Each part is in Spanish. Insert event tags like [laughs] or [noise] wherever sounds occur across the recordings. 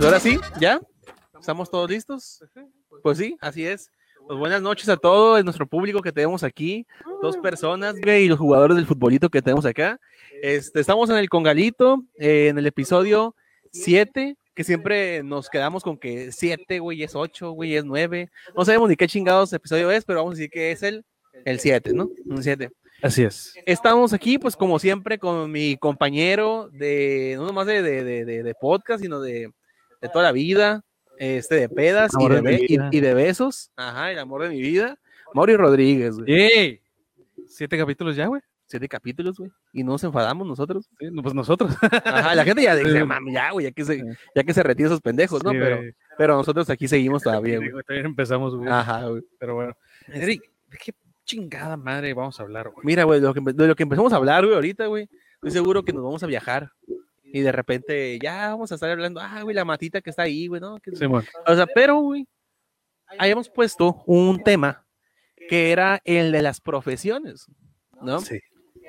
Ahora sí, ¿ya? ¿Estamos todos listos? Pues sí, así es. Pues buenas noches a todo nuestro público que tenemos aquí, dos personas, y los jugadores del futbolito que tenemos acá. Este, estamos en el Congalito, eh, en el episodio 7, que siempre nos quedamos con que 7, güey, es 8, güey, es 9. No sabemos ni qué chingados episodio es, pero vamos a decir que es el, el 7, ¿no? Un 7. Así es. Estamos aquí, pues como siempre, con mi compañero de, no nomás de, de, de, de- de podcast, sino de, de toda la vida, este, de pedas y de, be- y de besos. Ajá, el amor de mi vida. Mauri Rodríguez, güey. ¡Ey! ¿Siete capítulos ya, güey? Siete capítulos, güey. Y no nos enfadamos nosotros. Sí, no, pues nosotros. Ajá, la gente ya [laughs] dice, Sí. mami, ya, güey, ya que se, ya que se retiren esos pendejos, ¿no? Sí, pero, pero nosotros aquí seguimos todavía, güey. Todavía empezamos, güey. Ajá, güey. Pero bueno. Eric, ¿de qué chingada madre vamos a hablar, güey? Mira, güey, de lo que, de lo que empezamos a hablar, güey, ahorita, güey, estoy seguro que nos vamos a viajar. Y de repente ya vamos a estar hablando, ah, güey, la matita que está ahí, güey, ¿no? Que- Simón. O sea, pero, güey, habíamos puesto un tema que era el de las profesiones, ¿no? Sí.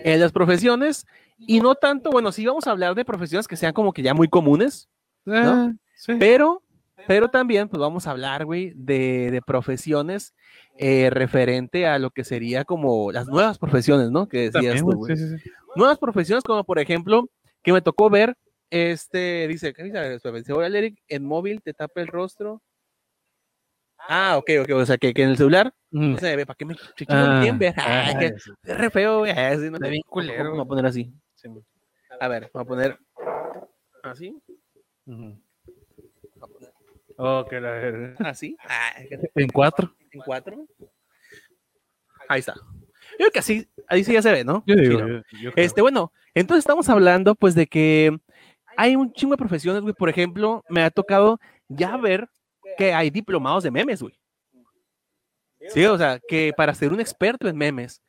De las profesiones, y no tanto, bueno, sí vamos a hablar de profesiones que sean como que ya muy comunes, Ah, sí. pero, pero también, pues vamos a hablar, güey, de, de profesiones eh, referente a lo que sería como las nuevas profesiones, ¿no? Que decías También, tú, güey. Sí, sí. Nuevas profesiones como, por ejemplo, que me tocó ver, este, dice, ¿qué dice? Espera, dice, "Oye, Eric, en móvil te tapa el rostro. Ah, ok, ok, o sea, que, que en el celular no se ve, ¿para qué me Ah, bien ver? ah, Ah, que es re feo, güey. ah, sí, no, bien culero, Vamos a poner así. A ver, vamos a poner así, Ujú. Oh, que la verga. así, ah, En cuatro. en cuatro. Ahí está. Yo creo que así, ahí sí ya se ve, ¿no? Yo digo. Sí, ¿no? yo- yo. Este, bueno, entonces estamos hablando pues de que hay un chingo de profesiones, güey. Por ejemplo, me ha tocado ya ver que hay diplomados de memes, güey. Sí, o sea, que para ser un experto en memes,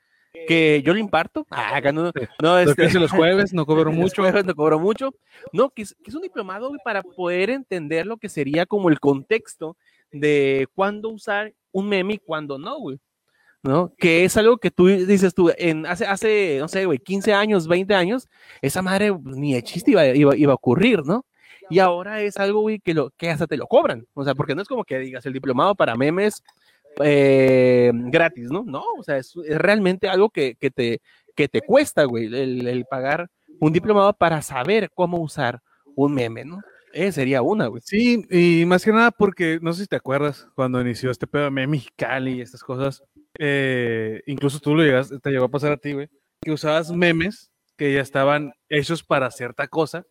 que yo lo imparto, ah, acá no, no, este, los jueves, no cobro [laughs] los mucho. jueves no cobro mucho. No, que es, que es un diplomado güey, para poder entender lo que sería como el contexto de cuándo usar un meme y cuándo no, güey. ¿No? Que es algo que tú dices tú, en hace, hace no sé, güey, 15 años, 20 años, esa madre pues, ni de chiste iba, iba, iba a ocurrir, ¿no? Y ahora es algo, güey, que, lo, que hasta te lo cobran. O sea, porque no es como que digas el diplomado para memes eh, gratis, ¿no? No, o sea, es, es realmente algo que, que te, que te cuesta, güey, el, el pagar un diplomado para saber cómo usar un meme, ¿no? Esa sería una, güey. Sí, y más que nada porque, no sé si te acuerdas, cuando inició este pedo de meme Mexicali y estas cosas, eh, incluso tú lo llegaste, te llegó a pasar a ti, güey, que usabas memes que ya estaban hechos para cierta cosa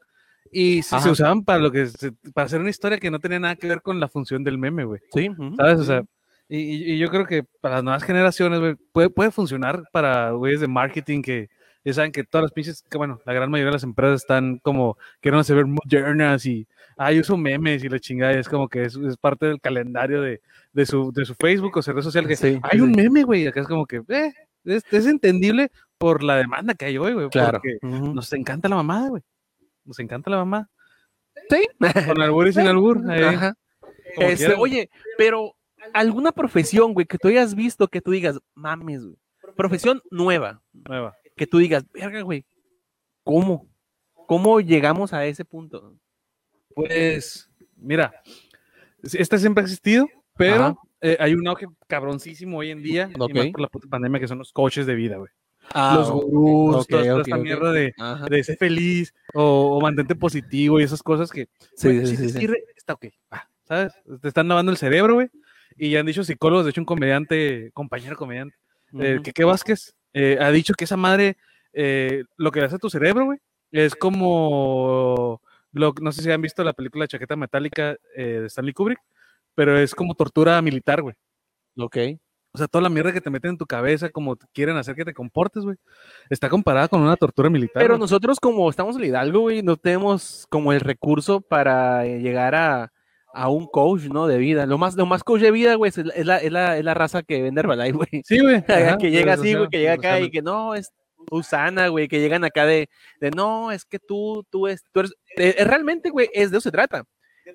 y se, se usaban para lo que se- para hacer una historia que no tenía nada que ver con la función del meme, güey. Sí. ¿Sabes? O sea, y, y- yo creo que para las nuevas generaciones, güey, puede, puede funcionar para güeyes de marketing que ya saben que todas las pinches, que bueno, la gran mayoría de las empresas están como, quieren hacer ver modernas y, ah, yo uso memes y la chingada, y es como que es, es parte del calendario de, de, su, de su Facebook o su red social, que Sí, hay sí, un meme, güey, acá es como que, eh, es, es entendible por la demanda que hay hoy, güey, Claro. porque ujú. nos encanta la mamada, güey. Nos encanta la mamá. Sí. Con albur y sin albur. Ajá. Este, oye, pero alguna profesión, güey, que tú hayas visto que tú digas, mames, güey. Profesión nueva, Nueva. que tú digas, verga, güey, ¿cómo? ¿Cómo llegamos a ese punto? Pues, mira, esta siempre ha existido, pero eh, hay un auge cabroncísimo hoy en día, y más Ok. por la puta pandemia, que son los coaches de vida, güey. Ah, los gurús, ok, toda, esta mierda de, de ser feliz o, o mantente positivo y esas cosas que, Sí, sí, sí, está ok, va, ¿sabes? Te están lavando el cerebro, güey. Y ya han dicho psicólogos, de hecho un comediante, compañero comediante, eh, Ujú. que Vázquez, eh, ha dicho que esa madre, eh, lo que le hace a tu cerebro, güey, es como, lo, no sé si han visto la película Chaqueta Metálica de Stanley Kubrick, pero es como tortura militar, güey. Ok. O sea, toda la mierda que te meten en tu cabeza, como quieren hacer que te comportes, güey, está comparada con una tortura militar. Pero güey. nosotros como estamos en Hidalgo, güey, no tenemos como el recurso para eh, llegar a, a un coach, ¿no? De vida. Lo más, lo más coach de vida, güey, es la, es la, es la, raza que vende Herbalife, güey. Sí, güey. [laughs] ajá, que llega así, güey, que llega acá y que no, es Usana, güey, que llegan acá de, de no, es que tú, tú, es, tú eres, eh, eh, realmente, güey, es de eso se trata.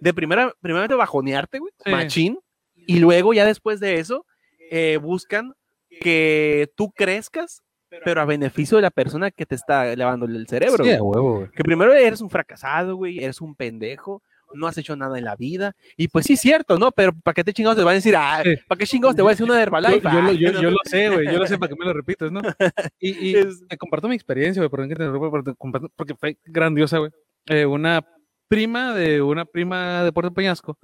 De primera, primeramente bajonearte, güey, Sí. machín, y luego ya después de eso, eh, buscan que tú crezcas, pero a beneficio de la persona que te está lavándole el cerebro. Sí, güey. huevo, güey. Que primero eres un fracasado, güey, eres un pendejo, no has hecho nada en la vida. Y pues sí, cierto, ¿no? Pero ¿para qué te chingados te van a decir, ah. ¿para qué chingados te voy a decir una de Yo, Herbalife? yo lo- Ah, yo- yo lo sé, güey. Yo lo sé [laughs] para que me lo repites, ¿no? [laughs] Y, y Es- te comparto mi experiencia, güey, porque fue grandiosa, güey. Eh, una prima de una prima de Puerto Peñasco,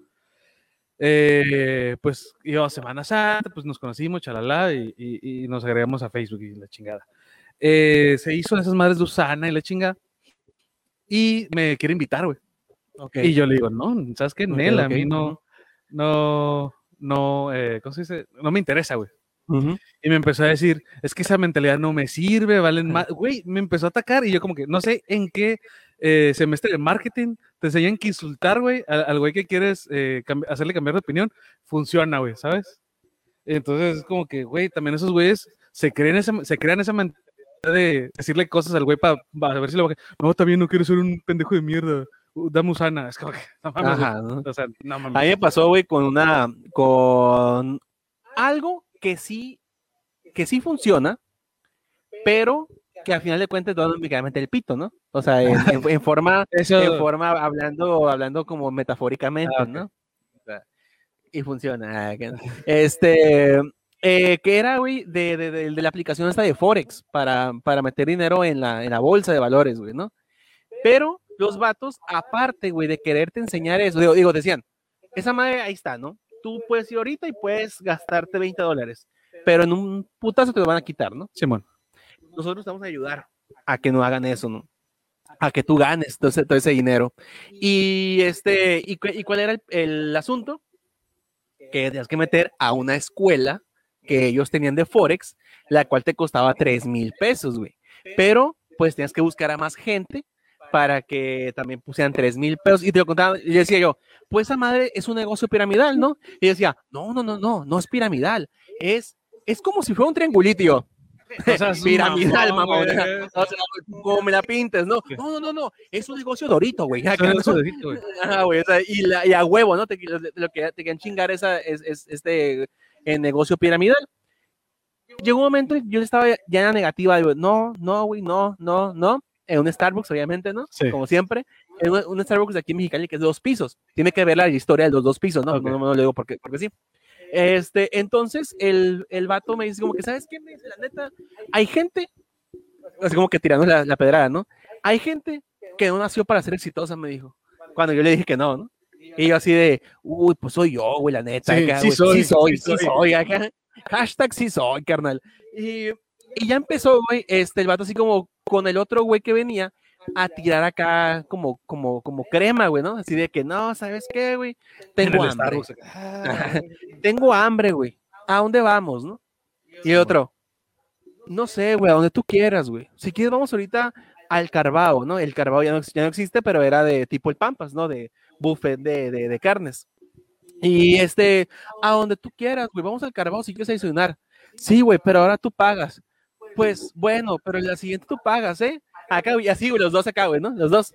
eh, pues a Semana Santa, pues nos conocimos, chalala, y, y- y nos agregamos a Facebook y la chingada. Eh, se hizo esas madres de Usana y la chingada. Y me quiere invitar, güey. ok. Y yo le digo, no, ¿sabes qué? Ok, Nel, a mí no, no, no, eh, ¿cómo se dice? No me interesa, güey. Ujú. Y me empezó a decir, es que esa mentalidad no me sirve, valen más. Güey, me empezó a atacar y yo como que no sé en qué eh, semestre de marketing te enseñan que insultar, güey, al, al güey que quieres eh, hacerle cambiar de opinión. Funciona, güey, ¿sabes? Entonces es como que, güey, también esos güeyes se creen esa, se crean esa mentalidad de decirle cosas al güey para ver si lo baja. No, también no quiero ser un pendejo de mierda. Uh, Dame usana. Es como que, [laughs] no mames. Ajá, ¿no? O sea, no mames. A mí me pasó, güey, con una, con algo que sí, que sí funciona, pero que al final de cuentas todo únicamente el pito, ¿no? O sea, en, en- [laughs] en forma, Eso, en forma, hablando, hablando como metafóricamente, Ah, ok. ¿no? O sea, y funciona. ah, Este, eh, que era, güey, de, de, de- de la aplicación esta de Forex para, para meter dinero en la, en la bolsa de valores, güey, ¿no? Pero los vatos, aparte, güey, de quererte enseñar eso, digo, digo, decían, esa madre ahí está, ¿no? Tú puedes ir ahorita y puedes gastarte 20 dólares, pero en un putazo te lo van a quitar, ¿no? Simón. Nosotros te vamos a ayudar a que no hagan eso, ¿no? A que tú ganes todo ese, todo ese dinero. Y este, y, y cuál era el, el asunto? Que tenías que meter a una escuela que ellos tenían de Forex, la cual te costaba 3 mil pesos, güey. Pero, pues tenías que buscar a más gente para que también pusieran 3 mil pesos. Y te lo contaba, y decía yo, pues esa madre es un negocio piramidal, ¿no? Y decía, no, no, no, no, no es piramidal. Es, es como si fuera un triangulito. y yo, O sea, [laughs] piramidal, mamón. O sea, como me la pintes, ¿no? No, no, no, no, es un negocio dorito, güey. Acá, dito, güey. [laughs] Ajá, güey, o sea, y, la- y a huevo, ¿no? Te, lo, lo que te quieren chingar esa, es, es- este eh, negocio piramidal. Llegó un momento, yo estaba ya en la negativa, digo, no, no, güey, no, no, no. En un Starbucks, obviamente, ¿no? Sí. Como siempre. En un, un Starbucks de aquí en Mexicali que es de dos pisos. Tiene que ver la historia de los dos pisos, ¿no? Ok. No, no, no lo digo porque, porque sí. Este, entonces el, el vato me dice como que, ¿sabes qué? Me dice, la neta, hay gente, así como que tirando la, la pedrada, ¿no? Hay gente que no nació para ser exitosa, me dijo. Cuando yo le dije que no, ¿no? Y yo así de, uy, pues soy yo, güey, la neta. Sí, acá, sí güey, soy, sí soy, sí sí soy. soy, acá. Hashtag sí soy, carnal. Y, y ya empezó, güey, este, el vato así como con el otro güey que venía a tirar acá como, como, como crema, güey, ¿no? Así de que, no, ¿sabes qué, güey? Tengo hambre. Tengo hambre, güey. ¿A dónde vamos, no? Y otro, no sé, güey, a donde tú quieras, güey. Si quieres, vamos ahorita al Carbao, ¿no? El Carbao ya no, ya no existe, pero era de tipo el Pampas, ¿no? De buffet de, de, de carnes. Y este, a donde tú quieras, güey, vamos al Carbao si quieres desayunar. Sí, güey, pero ahora tú pagas. Pues bueno, pero en la siguiente tú pagas, ¿eh? Acá, güey, así, güey, los dos acá, güey, ¿no? Los dos.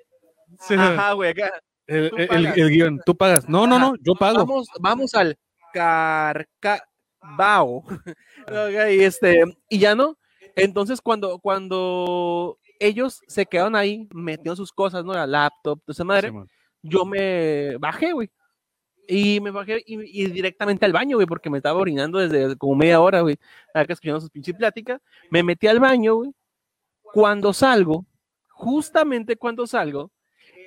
sí, Ajá, güey, acá. el, guion, tú pagas. No, no, no, yo pago. Vamos, vamos al Carcabao. [laughs] Y este, y ya no. Entonces, cuando, cuando ellos se quedaron ahí, metieron sus cosas, ¿no? La laptop, esa madre, yo me bajé, güey. Y me bajé y, y directamente al baño, güey, porque me estaba orinando desde como media hora, güey. Acá escuchando sus pinches pláticas. Me metí al baño, güey. Cuando salgo, justamente cuando salgo,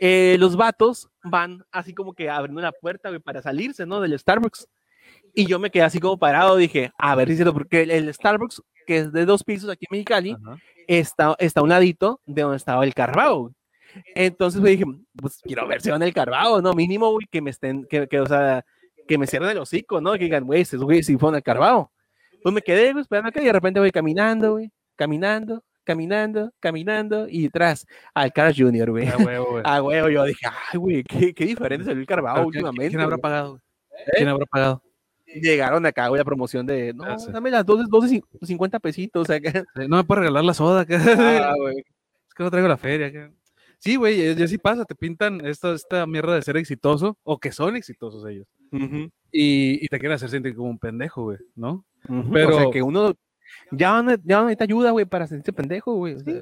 eh, los vatos van así como que abriendo la puerta, güey, para salirse, ¿no? Del Starbucks. Y yo me quedé así como parado, dije, a ver si porque el, Starbucks, que es de dos pisos aquí en Mexicali, Ajá. está, está a un ladito de donde estaba el Carbao. güey. Entonces güey, dije, pues quiero ver si van el Carbao, ¿no? Mínimo, güey, que me estén, que, que, o sea, que me cierren el hocico, ¿no? Que digan, güey, esos güey, si fueron al Carbao. Pues me quedé, güey, esperando acá y de repente voy caminando, güey, caminando, caminando, caminando y detrás al Carl Jr., güey. Ah, huevo, güey. [laughs] Ah, güey, yo dije, ay, güey, qué, qué diferente salió el ¿quién- últimamente. ¿Quién habrá güey". pagado? güey? ¿Quién habrá pagado? Llegaron acá, güey, la promoción de, no, Ah, sí. dame las 12, 12, 50 pesitos acá. [laughs] Eh, No me puedes regalar la soda. acá. [laughs] Ah, güey. Es que no traigo la feria. acá. Sí, güey, ya sí pasa, te pintan esta, esta mierda de ser exitoso o que son exitosos ellos. Y, y te quieren hacer sentir como un pendejo, güey, ¿no? Pero- O sea, que uno ya no, ya necesita ayuda, güey, para sentirse pendejo, güey. o sea,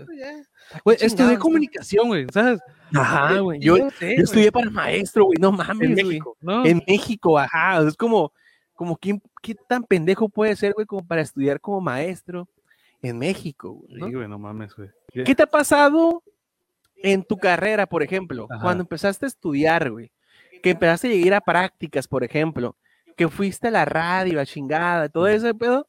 Güey, qué estudié chingados, comunicación, güey, ¿sabes? Ajá, güey. Yo, no sé, yo estudié para maestro, güey. No mames, en güey. ¿no? En México, ajá. Es como, como ¿quién, qué tan pendejo puede ser, güey, como para estudiar como maestro en México, güey. ¿no? Sí, güey, no mames, güey. ¿Qué te ha pasado en tu carrera, por ejemplo? Ajá. Cuando empezaste a estudiar, güey. Que empezaste a ir a prácticas, por ejemplo. Que fuiste a la radio, la chingada, todo ese pedo.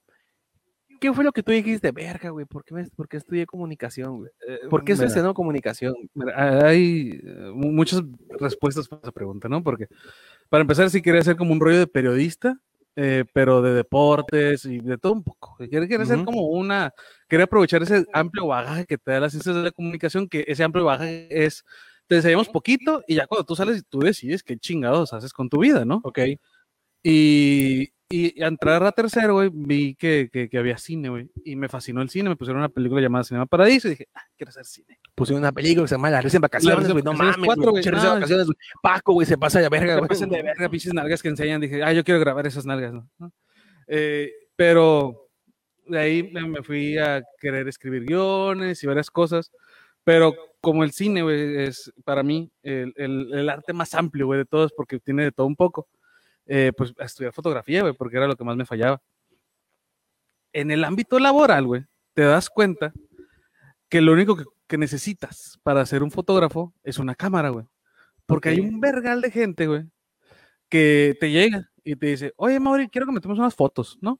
¿Qué fue lo que tú dijiste? Verga, güey, ¿por qué, me- por qué estudié comunicación, güey? Eh, ¿Por qué estoy estudiando comunicación? mira, hay eh, mu- muchas respuestas para esa pregunta, ¿no? Porque para empezar, sí quería ser como un rollo de periodista, eh, pero de deportes y de todo un poco. Quería, quería ser Ujú. como una, quería aprovechar ese amplio bagaje que te da las ciencias de la comunicación, que ese amplio bagaje es, te enseñamos poquito y ya cuando tú sales y tú decides qué chingados haces con tu vida, ¿no? Ok. Y, y al entrar a tercero, güey, vi que, que, que había cine, güey, y me fascinó el cine, me pusieron una película llamada Cinema Paradiso y dije, ah, quiero hacer cine. Pusieron una película que se llama La Risa en Vacaciones, güey. No mames, cuatro, güey. No, Vacaciones, güey. Paco, güey, se pasa de verga, güey. pasan de verga, pinches nalgas que enseñan. Dije, ah, yo quiero grabar esas nalgas, ¿no? ¿no? Eh, pero de ahí me, me fui a querer escribir guiones y varias cosas. Pero como el cine, güey, es para mí el, el- el arte más amplio, güey, de todos, porque tiene de todo un poco, eh, pues a estudiar fotografía, güey, porque era lo que más me fallaba. En el ámbito laboral, güey, te das cuenta que lo único que, que necesitas para ser un fotógrafo es una cámara, güey. Porque hay un vergal de gente, güey, que te llega y te dice, oye, Mauri, quiero que me tomes unas fotos, ¿no?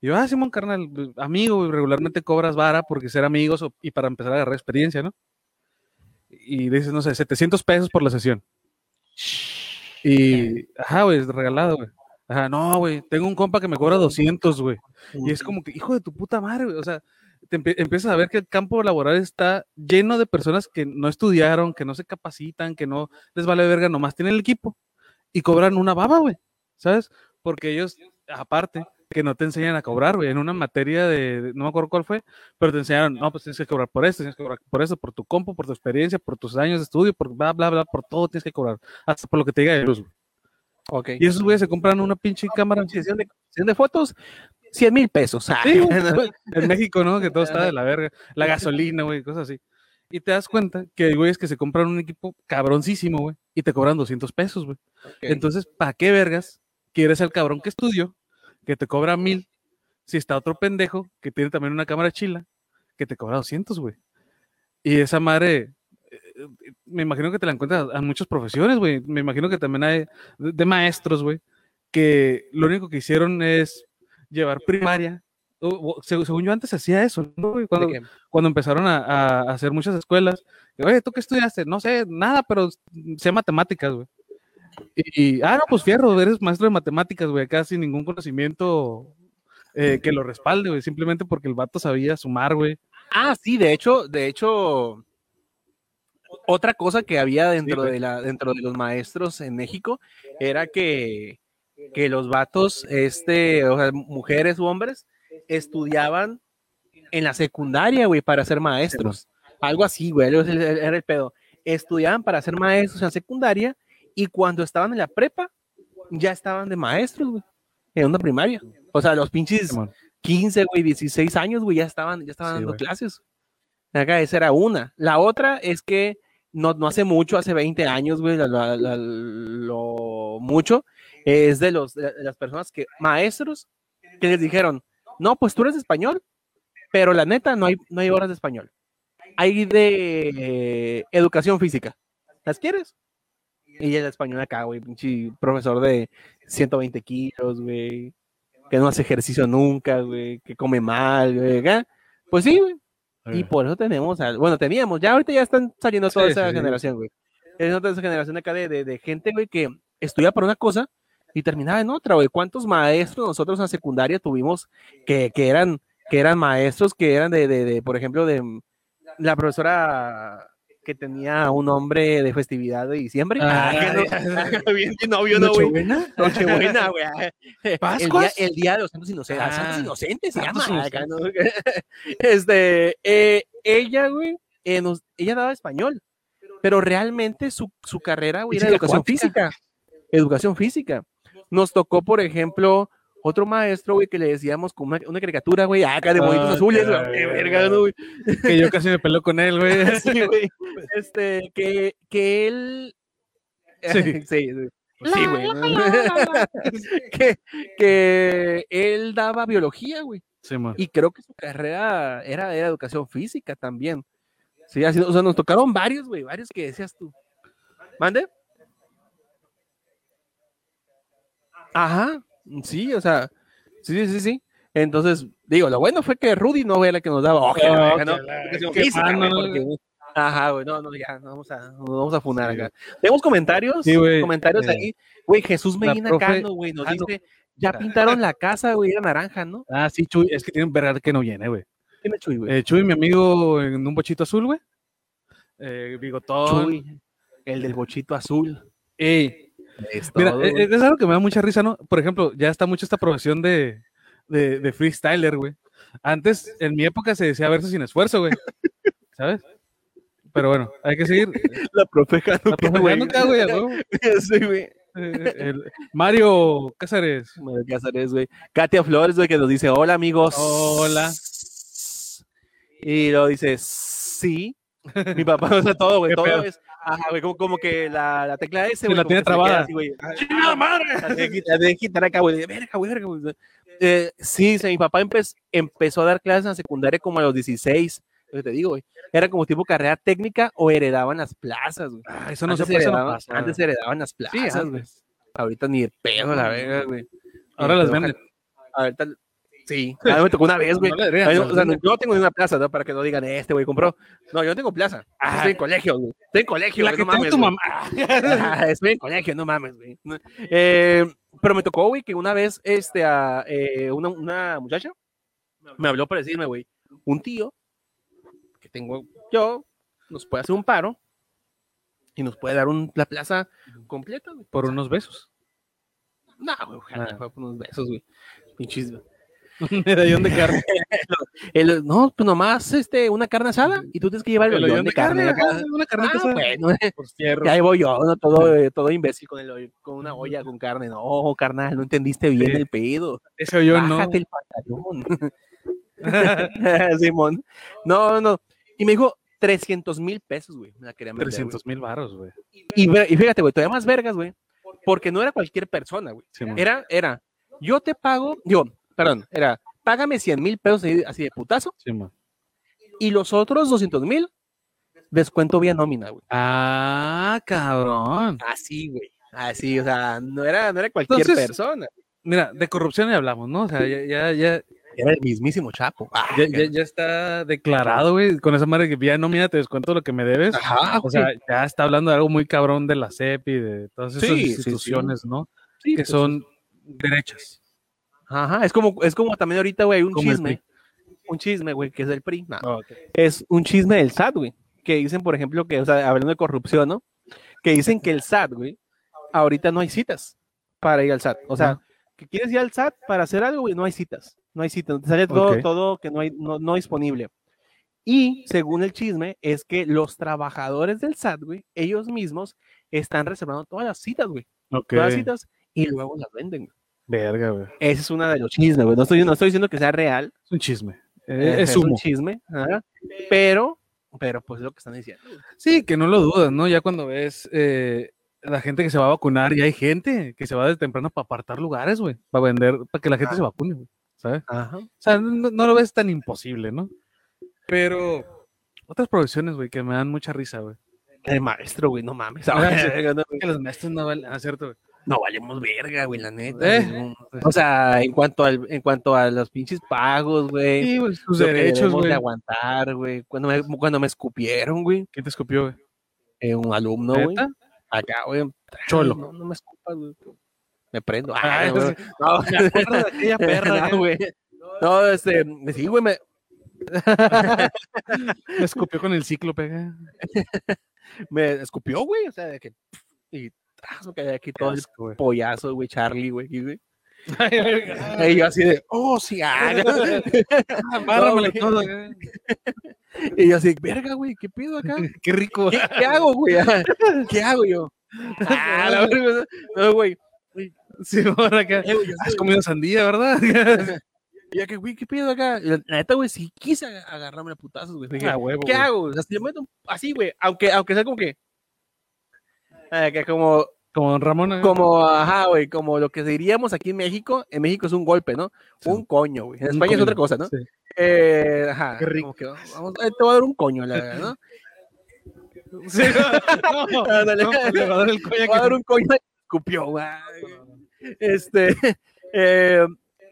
Y yo, ah, Simón, carnal, amigo, regularmente cobras vara porque ser amigos o- y para empezar a agarrar experiencia, ¿no? Y dices, no sé, 700 pesos por la sesión. Y, ajá, güey, es regalado, güey. Ajá, no, güey, tengo un compa que me cobra 200, güey. Y es como que, hijo de tu puta madre, güey. O sea, te empie- empiezas a ver que el campo laboral está lleno de personas que no estudiaron, que no se capacitan, que no les vale verga, nomás tienen el equipo y cobran una baba, güey. ¿Sabes? Porque ellos, aparte, que no te enseñan a cobrar, güey, en una materia de, no me acuerdo cuál fue, pero te enseñaron, no, pues tienes que cobrar por esto, tienes que cobrar por eso, por tu compo, por tu experiencia, por tus años de estudio, por bla, bla, bla, por todo tienes que cobrar, hasta por lo que te diga de luz, güey. Ok. Y esos güeyes se compran una pinche cámara de, de fotos, 100 mil pesos. [laughs] Sí, en México, ¿no? Que todo está de la [laughs] verga. La gasolina, güey, cosas así. Y te das cuenta que hay güeyes que se compran un equipo cabroncísimo, güey, y te cobran 200 pesos, güey. Entonces, ¿para qué vergas quieres al cabrón que estudió, que te cobra mil, si está otro pendejo que tiene también una cámara chila, que te cobra 200, güey? Y esa madre, eh, me imagino que te la encuentras en muchas profesiones, güey. Me imagino que también hay de, de maestros, güey, que lo único que hicieron es llevar primaria. O- o- seg- según yo antes hacía eso, ¿no? Cuando, cuando empezaron a, a hacer muchas escuelas, oye, ¿tú qué estudiaste? No sé, nada, pero sé matemáticas, güey. Y, y, ah, no, pues fierro, eres maestro de matemáticas, güey, acá sin ningún conocimiento eh, que lo respalde, güey, simplemente porque el vato sabía sumar, güey. Ah, sí, de hecho, de hecho, otra cosa que había dentro güey. de la, dentro de los maestros en México era que, que los vatos, este, o sea, mujeres u hombres, estudiaban en la secundaria, güey, para ser maestros. Algo así, güey, era el pedo. Estudiaban para ser maestros en la secundaria y cuando estaban en la prepa, ya estaban de maestros, güey, en una primaria. O sea, los pinches Simón. 15, güey, 16 años, güey, ya estaban, ya estaban Sí, dando güey. clases. Acá esa era una. La otra es que no, no hace mucho, hace 20 años, güey, la- la- la- lo mucho, es de, los, de las personas que, maestros, que les dijeron, no, pues tú eres español, pero la neta no hay, no hay horas de español. Hay de eh, educación física. ¿Las quieres? Y el español acá, güey, pinche profesor de 120 kilos, güey, que no hace ejercicio nunca, güey, que come mal, güey. Pues sí, güey. Y por eso tenemos, bueno, teníamos, ya ahorita ya están saliendo toda Sí, esa sí, generación, güey. Es toda esa generación acá de, de, de gente, güey, que estudia por una cosa y terminaba en otra, güey. ¿Cuántos maestros nosotros en la secundaria tuvimos que, que eran, que eran maestros, que eran de, de, de, por ejemplo, de la profesora que tenía un nombre de festividad de diciembre? Ah, que no, [laughs] bien novio, no, güey. ¿Nochebuena? Güey. [laughs] El día, el día de los santos inocentes. Ah, santos inocentes se Santos llama. acá, ¿no? [laughs] Este, eh, ella, güey, eh, nos- ella daba español, pero realmente su, su carrera, güey, era educación cuántica. física. Educación física. nos tocó, por ejemplo, otro maestro, güey, que le decíamos como una, una caricatura, güey, acá de monitos Ah, azules, güey, qué verga, ya. ¿no, güey? Que yo casi me peleo con él, güey. [laughs] Sí, [laughs] güey. Este, que, que él. Sí. [laughs] sí, sí. Sí, güey. ¿no? que, que él daba biología, güey. Sí, man. Y creo que su carrera era, era educación física también. Sí, así, o sea, nos tocaron varios, güey, varios que decías tú. ¿Mande? Ajá, sí, o sea, sí, sí, sí. Entonces, digo, lo bueno fue que Rudy no era la que nos daba Ajá, güey, no, no, ya, no vamos a, no vamos a funar acá. Tenemos comentarios, Sí, güey, comentarios eh, ahí. Güey, Jesús Medina profe- Cano, güey, nos ah, no. dice, ya pintaron la casa, güey, era naranja, ¿no? Ah, sí, Chuy, es que tienen verdad que no viene, güey. ¿Qué me Chuy, güey? Eh, Chuy, mi amigo en un bochito azul, güey. Eh, bigotón. Chuy, el del bochito azul. Ey, Es Mira, todo, eh, güey. es algo que me da mucha risa, ¿no? Por ejemplo, ya está mucho esta profesión de, de, de freestyler, güey. Antes, en mi época, se decía verse sin esfuerzo, güey. ¿Sabes? Pero bueno, hay que seguir. la profe Januca, La güey. Januca, güey, huevo. [laughs] Sí, güey. Eh, el- Mario Cázares. Madre Cázares, güey. Katia Flores, güey, que nos dice, hola, amigos. Hola. Y lo dice, sí. Mi papá usa todo, güey, todo pedo. es, ajá, güey, como, como que la, la tecla S, Sí, güey, la tiene trabada. así, güey. Ah, ¡Chingada madre! La de quitar- acá, güey, verga, güey, verga, güey. Eh, sí, mi papá empe- empezó a dar clases en secundaria como a los 16, lo que te digo, güey. Era como tipo carrera técnica o heredaban las plazas, güey. Ah, eso no antes, se puede, no heredaban, pasa. antes heredaban las plazas, güey. antes. Ahorita ni de pedo, la verga, güey. Ahora las venden. Ahorita, sí, a mí me tocó una vez, güey. No o sea, yo no tengo ni una plaza, ¿no? Para que no digan, "Eh, este güey compró. No, yo no tengo plaza. Ah. Estoy en colegio, güey. Estoy en colegio, La güey, que no mames. tu güey. mamá. Ah, Estoy en colegio, no mames, güey. Eh, pero me tocó, güey, que una vez, este, a, eh, una, una muchacha me habló para decirme, güey, un tío que tengo yo nos puede hacer un paro y nos puede dar un, la plaza completa, güey. Por unos besos. No, güey, ojalá Ah. fuera por unos besos, güey. Pinches. Un medallón de carne. [laughs] El- no, pues nomás este, una carne asada y tú tienes que llevar el Medallón hoyón de carne. Una carnita Ah, asada. bueno, [laughs] Por fierro. y ahí voy yo, ¿no? todo, eh, todo imbécil con, el, con una olla con carne. No, carnal, no entendiste bien Sí. el pedo. Ese hoyón no. Bájate el pantalón. [laughs] Simón. No, no. Y me dijo 300 mil pesos, güey. Me la quería meter, güey. 300 mil baros, güey. Y, fíjate, güey, todavía más vergas, güey. Porque no era cualquier persona, güey. Sí, man. Era, era, yo te pago, yo, perdón, era, págame 100 mil pesos así, de putazo Sí, man. y los otros 200 mil descuento vía nómina, güey. Ah, cabrón. Así, güey. Así, o sea, no era, no era cualquier Entonces- persona. Mira, de corrupción ya hablamos, ¿no? O sea, ya, ya, ya, Era el mismísimo Chapo. Ah, ya, ya- ya está declarado, güey, con esa madre que vía nómina te descuento lo que me debes. Ajá, O sea, ya está hablando de algo muy cabrón de la CEP y de todas esas Sí, sí, sí. instituciones, ¿no? sí, Que pues, son derechas. Ajá, es como, es como también ahorita, güey, un chisme. Un chisme, güey, que es del PRI. Es un chisme del SAT, güey. Que dicen, por ejemplo, que, o sea, hablando de corrupción, ¿no? Que dicen que el SAT, güey, ahorita no hay citas para ir al SAT. O sea, que quieres ir al SAT para hacer algo, güey, no hay citas. No hay citas. Te sale todo, todo que no hay, no, no disponible. Y según el chisme, es que los trabajadores del SAT, güey, ellos mismos están reservando todas las citas, güey. Ok. Todas las citas y luego las venden. güey. Verga, güey. Ese es una de los chismes, güey. No estoy, no estoy diciendo que sea real. Es un chisme. Eh, eh, es un chisme. Pero, pero pues es lo que están diciendo. Sí, que no lo dudas, ¿no? Ya cuando ves eh, la gente que se va a vacunar, ya hay gente que se va desde temprano para apartar lugares, güey, para vender, para que la gente Ah. se vacune, güey, ¿sabes? Ajá. O sea, no, no lo ves tan imposible, ¿no? Pero otras profesiones, güey, que me dan mucha risa, güey. El maestro, güey, no mames. Ah, [laughs] Que los maestros no valen, ah, cierto, güey. No valemos verga, güey, la neta. Eh. no. O sea, en cuanto, al, en cuanto a los pinches pagos, güey. Sí, güey, sus derechos, güey. de aguantar, güey. Cuando me, cuando me escupieron, güey, ¿Quién te escupió, güey? eh, un alumno, güey. Acá, güey. Cholo. No, no me escupas, güey. Me prendo. Ah, Ah, güey. sí. no, aquella [laughs] perra, no, güey. No, este, sí, güey, me, [laughs] Me escupió con el ciclo, pega. [laughs] me escupió, güey. O sea, de que. Y tras, me caí aquí todo el güey. pollazo, güey, Charlie, güey. Y yo así de, oh, sí, ah. [laughs] [laughs] Güey. todo. [laughs] Y yo así, verga, güey, ¿qué pido acá? Qué rico. ¿Qué, qué hago, güey? ¿Qué hago yo? Ah, la verga, no, güey. Sí, ahora acá. Eh, güey, Has comido sandía, ¿verdad? Y ya que, güey, ¿qué pedo acá? La neta, güey, sí quise ag- agarrarme a putazos, güey. Dije, Ah, huevo, ¿Qué güey. hago? O sea, si meto así, güey, aunque, aunque sea como que. Eh, que como, Como Don Ramón. ¿eh? como, ajá, güey, como lo que diríamos aquí en México, en México es un golpe, ¿no? Sí. Un coño, güey. En Un España es coño. otra cosa, ¿no? Sí. Eh, ajá. Qué rico. que vamos, eh, te voy a dar un coño, la verdad, ¿no? [laughs] Sí, no, [laughs] Ándale. no, pues le va a dar el Te coño voy a dar que- un coño y escupió, güey. Este, [laughs] eh,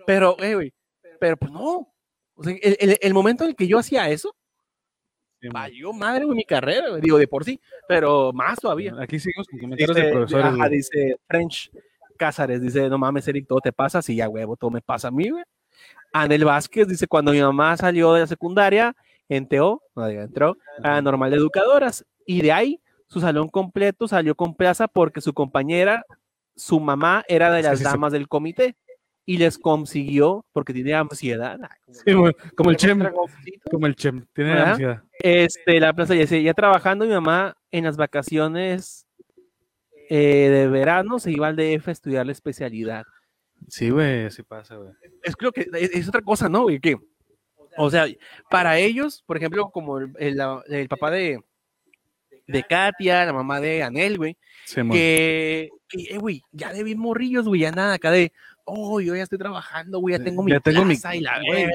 pero, eh, güey, pero pues no. O sea, el, el- el momento en el que yo hacía eso. Valió madre, mi carrera, güey. Digo, de por sí, pero más todavía. Aquí seguimos con comentarios de Dice, profesores. ajá, güey. dice French Cázares, dice, no mames, Eric, todo te pasa, sí, ya huevo, todo me pasa a mí, güey. Anel Vázquez dice, cuando mi mamá salió de la secundaria, entró, no entró a normal de educadoras, y de ahí su salón completo salió con plaza porque su compañera, su mamá, era de las sí damas del comité, y les consiguió, porque tiene ansiedad. como- Sí, güey, como el Chem. Como el Chem. Tiene ¿Verdad? ansiedad. Este, la plaza ya trabajando mi mamá en las vacaciones eh, de verano se iba al DF a estudiar la especialidad. Sí, güey, así pasa, güey. Es creo que es, es otra cosa, ¿no? güey? Que, o sea, para ellos, por ejemplo, como el, el- papá de, de Katia, la mamá de Anel, güey, Sí, que, que, eh, güey, ya de bien morrillos, güey, ya nada, acá de, oh, yo ya estoy trabajando, güey, ya tengo mi Ya tengo mi- casa y la Güey,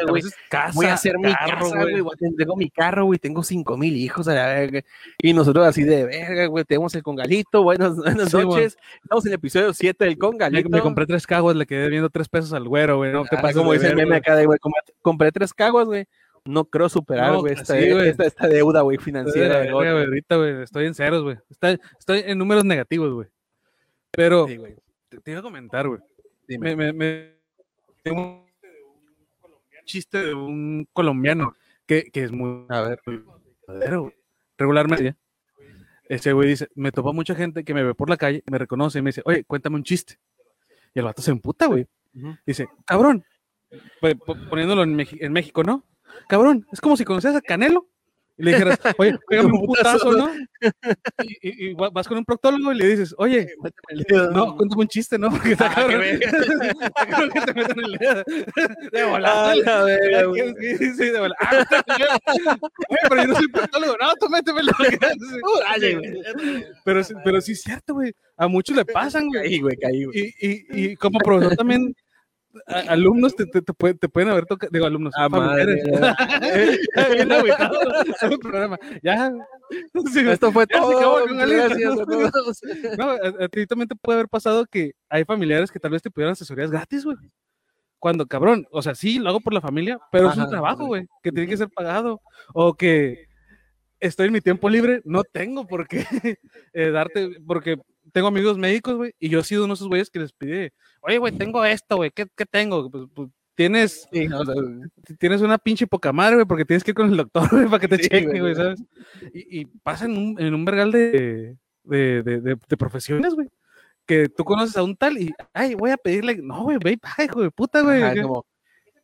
casa, voy a hacer mi carro, casa, güey. Tengo mi carro, güey. Tengo cinco mil hijos a la verga. Y nosotros así de verga, güey. Tenemos el congalito. Buenas, [laughs] buenas Sí, güey. noches. Estamos en el episodio 7 del congalito. me compré tres caguas, le quedé viendo tres pesos al güero, güey. No te Ah, como dice el meme acá de, güey, compré, tres caguas, güey. No creo superar, No, güey, esta, sí, esta, esta deuda, güey, financiera. ahorita, güey. Estoy en ceros, güey. Estoy en números negativos, güey. Pero Sí, te, te iba a comentar, güey. Dime. Me, me, me- un chiste de un colombiano que, que es muy A ver. regularmente. Ese güey dice, me topa mucha gente que me ve por la calle, me reconoce y me dice, oye, cuéntame un chiste. Y el vato se emputa, güey. Dice, cabrón, po- poniéndolo en, México, ¿no? Cabrón, es como si conocieras a Canelo. Y le dijeras, oye, [laughs] pégame un putazo, ¿no? Y, y- y va- vas con un proctólogo y le dices, oye, no, cuéntame un chiste, ¿no? Porque está Ah, cabrón. [laughs] que te metan el dedo. De Ah, volada. güey. [laughs] Sí, sí, de volada. Ah, Oye, pero yo no soy proctólogo. No, tú métemelo. Dale, güey. Pero, sí- pero sí es cierto, güey. A muchos le pasan, güey. Caí, güey, caí, güey. Y, y, y como profesor también, a- alumnos te, te, te pueden, te pueden haber tocado, digo, alumnos, Ah, madre. familiares. [laughs] Bien agüitado el programa. Ya. Sí. Esto fue Ya todo. Gracias a todos. [laughs] No, a, a ti también te puede haber pasado que hay familiares que tal vez te pidieran asesorías gratis, güey. Cuando, cabrón, o sea, sí, lo hago por la familia, pero es un Ajá, trabajo, güey. güey, que tiene que ser pagado. O que estoy en mi tiempo libre, no tengo por qué [laughs] eh, darte, porque tengo amigos médicos, güey, y yo he sido uno de esos güeyes que les pide, oye, güey, tengo esto, güey, ¿qué, qué tengo? Pues, pues, tienes, Sí, no, o sea, tienes una pinche poca madre, güey, porque tienes que ir con el doctor, güey, para que te Sí, cheque, güey. ¿sabes? Y, y pasa en un, en un vergal de, de, de, de- de profesiones, güey. Que tú conoces a un tal y, ay, voy a pedirle, no, güey, ve, hijo de puta, güey. ajá, que- como,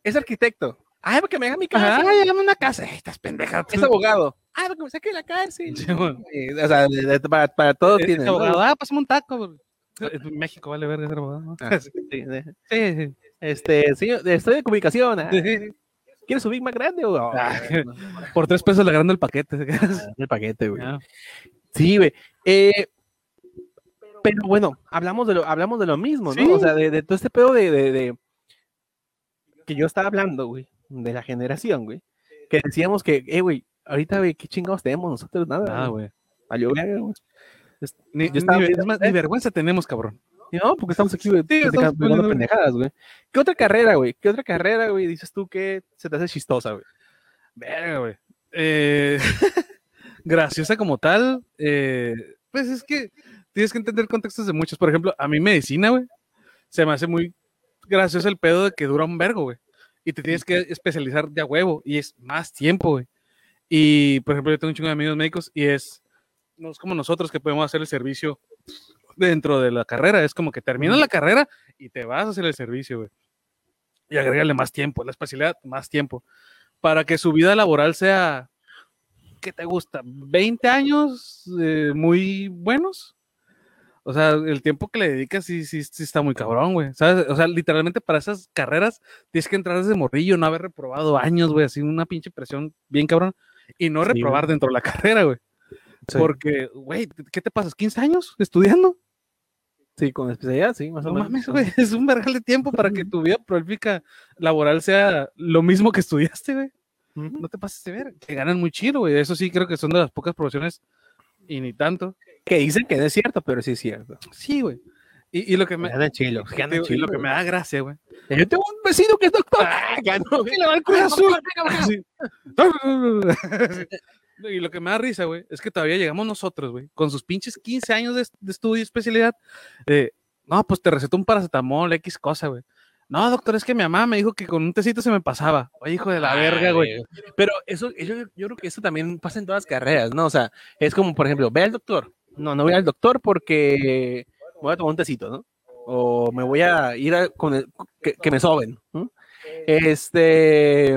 es arquitecto. Ay, porque me haga mi casa. Ay, dame una casa, Ay, estás pendeja. Es abogado. Ay, porque me saque de la cárcel. Sí, bueno. Sí, o sea, de- de- para, para todo Es tiene. ¿no? abogado, ah, pásame un taco. En México vale verga ser abogado. ¿no? Ah, [laughs] Sí, sí, sí. Este, señor, estoy de comunicación. ah. ¿Quieres subir más grande o no? Ah, [laughs] Por tres pesos le agrando el paquete. el paquete, güey? Ah, Sí, güey. Eh, pero bueno, hablamos de lo, hablamos de lo mismo, ¿no? O sea, de, de todo este pedo de, de- de- que yo estaba hablando, güey, de la generación, güey. Que decíamos que, eh, güey, ahorita, güey, ¿qué chingados tenemos nosotros? Nada, Ah, güey. Valió verga, güey. Ni, Yo estaba ni- viendo- es más, ni vergüenza tenemos, cabrón. No, porque estamos aquí, güey, Sí, estamos poniendo- pendejadas, güey. ¿Qué otra carrera, güey? ¿Qué otra carrera, güey? Dices tú que se te hace chistosa, güey. Verga, güey. Eh, [laughs] graciosa como tal, eh, pues es que tienes que entender contextos de muchos. Por ejemplo, a mí medicina, güey, se me hace muy gracioso el pedo de que dura un vergo, güey. Y te tienes que especializar de a huevo y es más tiempo, güey. Y, por ejemplo, yo tengo un chingo de amigos médicos y es, no es como nosotros que podemos hacer el servicio dentro de la carrera. Es como que terminas la carrera y te vas a hacer el servicio, güey. Y agregarle más tiempo, la especialidad, más tiempo para que su vida laboral sea, ¿qué te gusta? ¿20 años eh, muy buenos? O sea, el tiempo que le dedicas sí, sí, sí está muy cabrón, güey. ¿Sabes? O sea, literalmente para esas carreras tienes que entrar desde morrillo, no haber reprobado años, güey, así una pinche presión bien cabrón. Y no Sí, reprobar güey. dentro de la [laughs] carrera, güey. Sí. Porque, güey, ¿qué te pasas? ¿15 años estudiando? Sí, con especialidad, sí, más o No menos. mames, güey. [laughs] Es un vergal de tiempo para que tu vida prolífica laboral sea lo mismo que estudiaste, güey. No te pases de ver. Que ganan muy chido, güey. Eso sí creo que son de las pocas profesiones y ni tanto. Que dicen que no es cierto, pero sí es cierto. Sí, güey. Y, y lo que me, Ganan chilos, te ganan digo, y lo que me da gracia, güey. Yo tengo un vecino que es doctor. Ah, ganó. Y le va el Cruz Azul. Sí. [laughs] Y lo que me da risa, güey, es que todavía llegamos nosotros, güey, con sus pinches 15 años de, de estudio y especialidad. eh, no, pues te recetó un paracetamol, X cosa, güey. No, doctor, es que mi mamá me dijo que con un tecito se me pasaba. Oye, hijo de la verga, güey. Pero eso, yo, yo creo que eso también pasa en todas las carreras, ¿no? O sea, es como, por ejemplo, ve al doctor. No, no voy al doctor porque voy a tomar un tecito, ¿no? O me voy a ir a, con el- que, que me soben. ¿no? Este.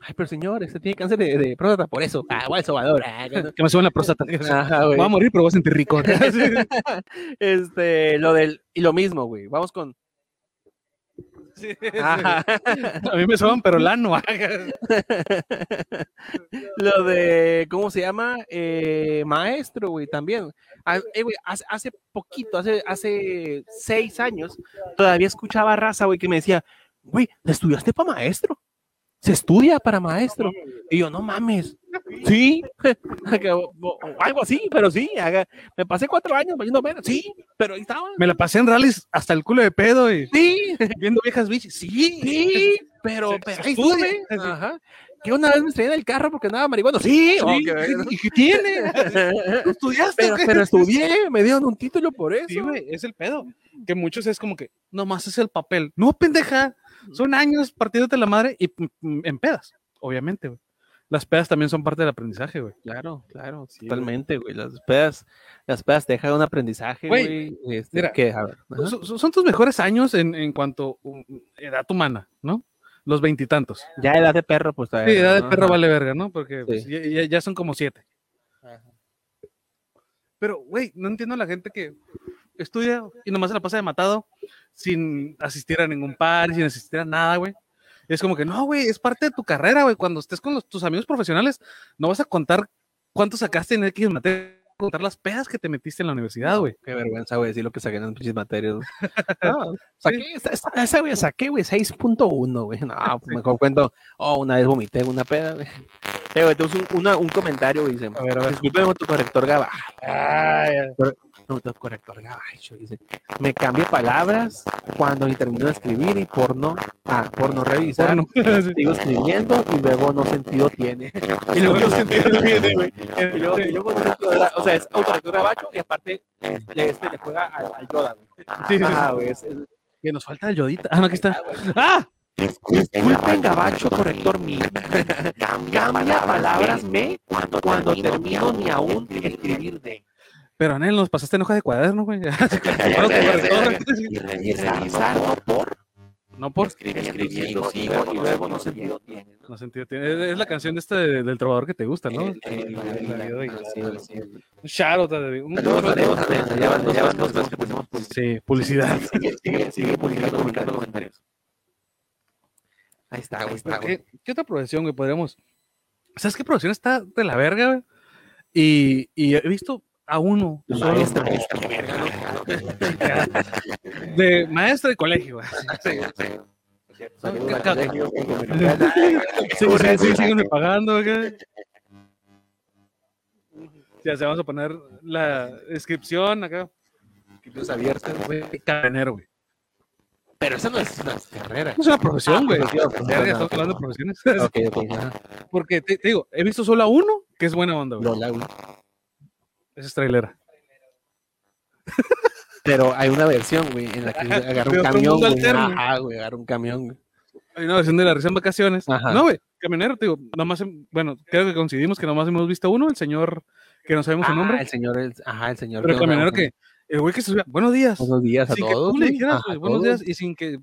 Ay, pero señor, este tiene cáncer de, de próstata por eso. Ah, voy al sobador. Ah. Que me suben la próstata. [laughs] Ajá. Voy a morir, pero voy a sentir rico. [laughs] Este, lo del. Y lo mismo, güey. Vamos con. [laughs] Sí. A mí me soban, pero la no. [laughs] Lo de, ¿cómo se llama? Eh, maestro, güey, también. Ah, eh, güey, hace, hace poquito, hace, hace seis años, todavía escuchaba raza, güey, que me decía, güey, ¿estudiaste para maestro? Se estudia para maestro. Y yo, no mames. Sí, [laughs] algo así, pero sí. haga- Me pasé cuatro años valiendo menos. Sí, pero ahí estaba. Me la pasé en rallies hasta el culo de pedo y Sí, [laughs] viendo viejas bichis. Sí, sí, pero, Se- pero se ahí estuve. Ajá. Que una vez me estrellé en el carro porque andaba marihuana. Sí, Sí. ¿Y qué tiene? [laughs] ¿Tú estudiaste? pero, pero estudié, me dieron un título por eso. Sí, güey, es el pedo. Que muchos es como que nomás es el papel. No, pendeja. Son años partiéndote la madre y mm, en pedas, obviamente, güey. Las pedas también son parte del aprendizaje, güey. Claro, claro, Sí, totalmente, güey. Las pedas, las pedas te dejan un aprendizaje, Güey, güey. Este, mira, que, a ver, ajá. Son, tus mejores años en, en cuanto um, edad humana, ¿no? Los veintitantos. ya edad de perro, pues Sí, edad de ¿no? perro Ajá. vale verga, ¿no? Porque pues, Sí. ya- ya son como siete. Pero, güey, no entiendo a la gente que estudia y nomás se la pasa de matado sin asistir a ningún par, sin asistir a nada, güey. Es como que, no, güey, es parte de tu carrera, güey. Cuando estés con los- tus amigos profesionales, no vas a contar cuánto sacaste en X materia, contar las pedas que te metiste en la universidad, güey. Qué vergüenza, güey, decir lo que saqué en las pinches materias. [laughs] No, saqué, esa, esa- esa, güey, saqué, güey, 6.1, güey. No, pues mejor cuento, oh, una vez vomité una peda, güey. Eh, güey, entonces un, una- un comentario, güey, dice, A ver, a ver. disculpe tu corrector gabacho. No, tu corrector gabacho, dice, me cambia palabras cuando ni termino de escribir y por no, ah, por no revisar. Sí. sigo escribiendo y luego no sentido tiene. [laughs] Y luego no sentido [laughs] tiene, güey. Y luego, y luego no sentido da- o sea, es autocorrector gabacho y aparte le, este, le juega al, al Yoda, güey. Sí. Ajá, güey, es- es- Que nos falta el yodita. Ah, no, aquí está. ¡Ah! Disculpen, gabacho corrector mío. [laughs] Cambia palabras me cuando termino ni aún de escribir de. Pero Anel, nos pasaste en hoja de cuaderno, güey. [laughs] [laughs] Y revisar no por No por escribiendo sigo y luego no sentido tiene. ¿no? sentido tiene. Es la canción de este de- del trovador que te gusta, ¿no? Sí, sí. Un shout un-. Sí, publicidad. Sigue, publicando, publicando comentarios. Ahí está, güey. está, güey. ¿Qué, qué otra profesión, güey? Podríamos. ¿Sabes qué profesión está de la verga, güey? Y, y he visto a uno solo Maestro. de maestra de colegio. Sí, sí, sí, sígueme pagando. Ya se vamos a poner la descripción acá. Abiertos. Güey. Pero esa no es una carrera. Es una profesión, güey. Verga, profesión, Estamos hablando de profesiones. Porque te, te digo, he visto solo a uno que es buena onda, güey. Esa es trailera. [laughs] Pero hay una versión, güey, en la que agarra un camión, güey. Ajá, güey, agarra un camión, güey. Hay una versión de la risa en vacaciones. Ajá. No, güey. Camionero, te digo, nomás, bueno, creo que coincidimos que nomás hemos visto uno, el señor que no sabemos su Ah, nombre. el señor, el- ajá, el señor. Pero el camionero que, el güey que se subía, buenos días. Buenos días a sin todos. que tú le güey. dijeras, Ajá, güey, a buenos todos. días, y sin que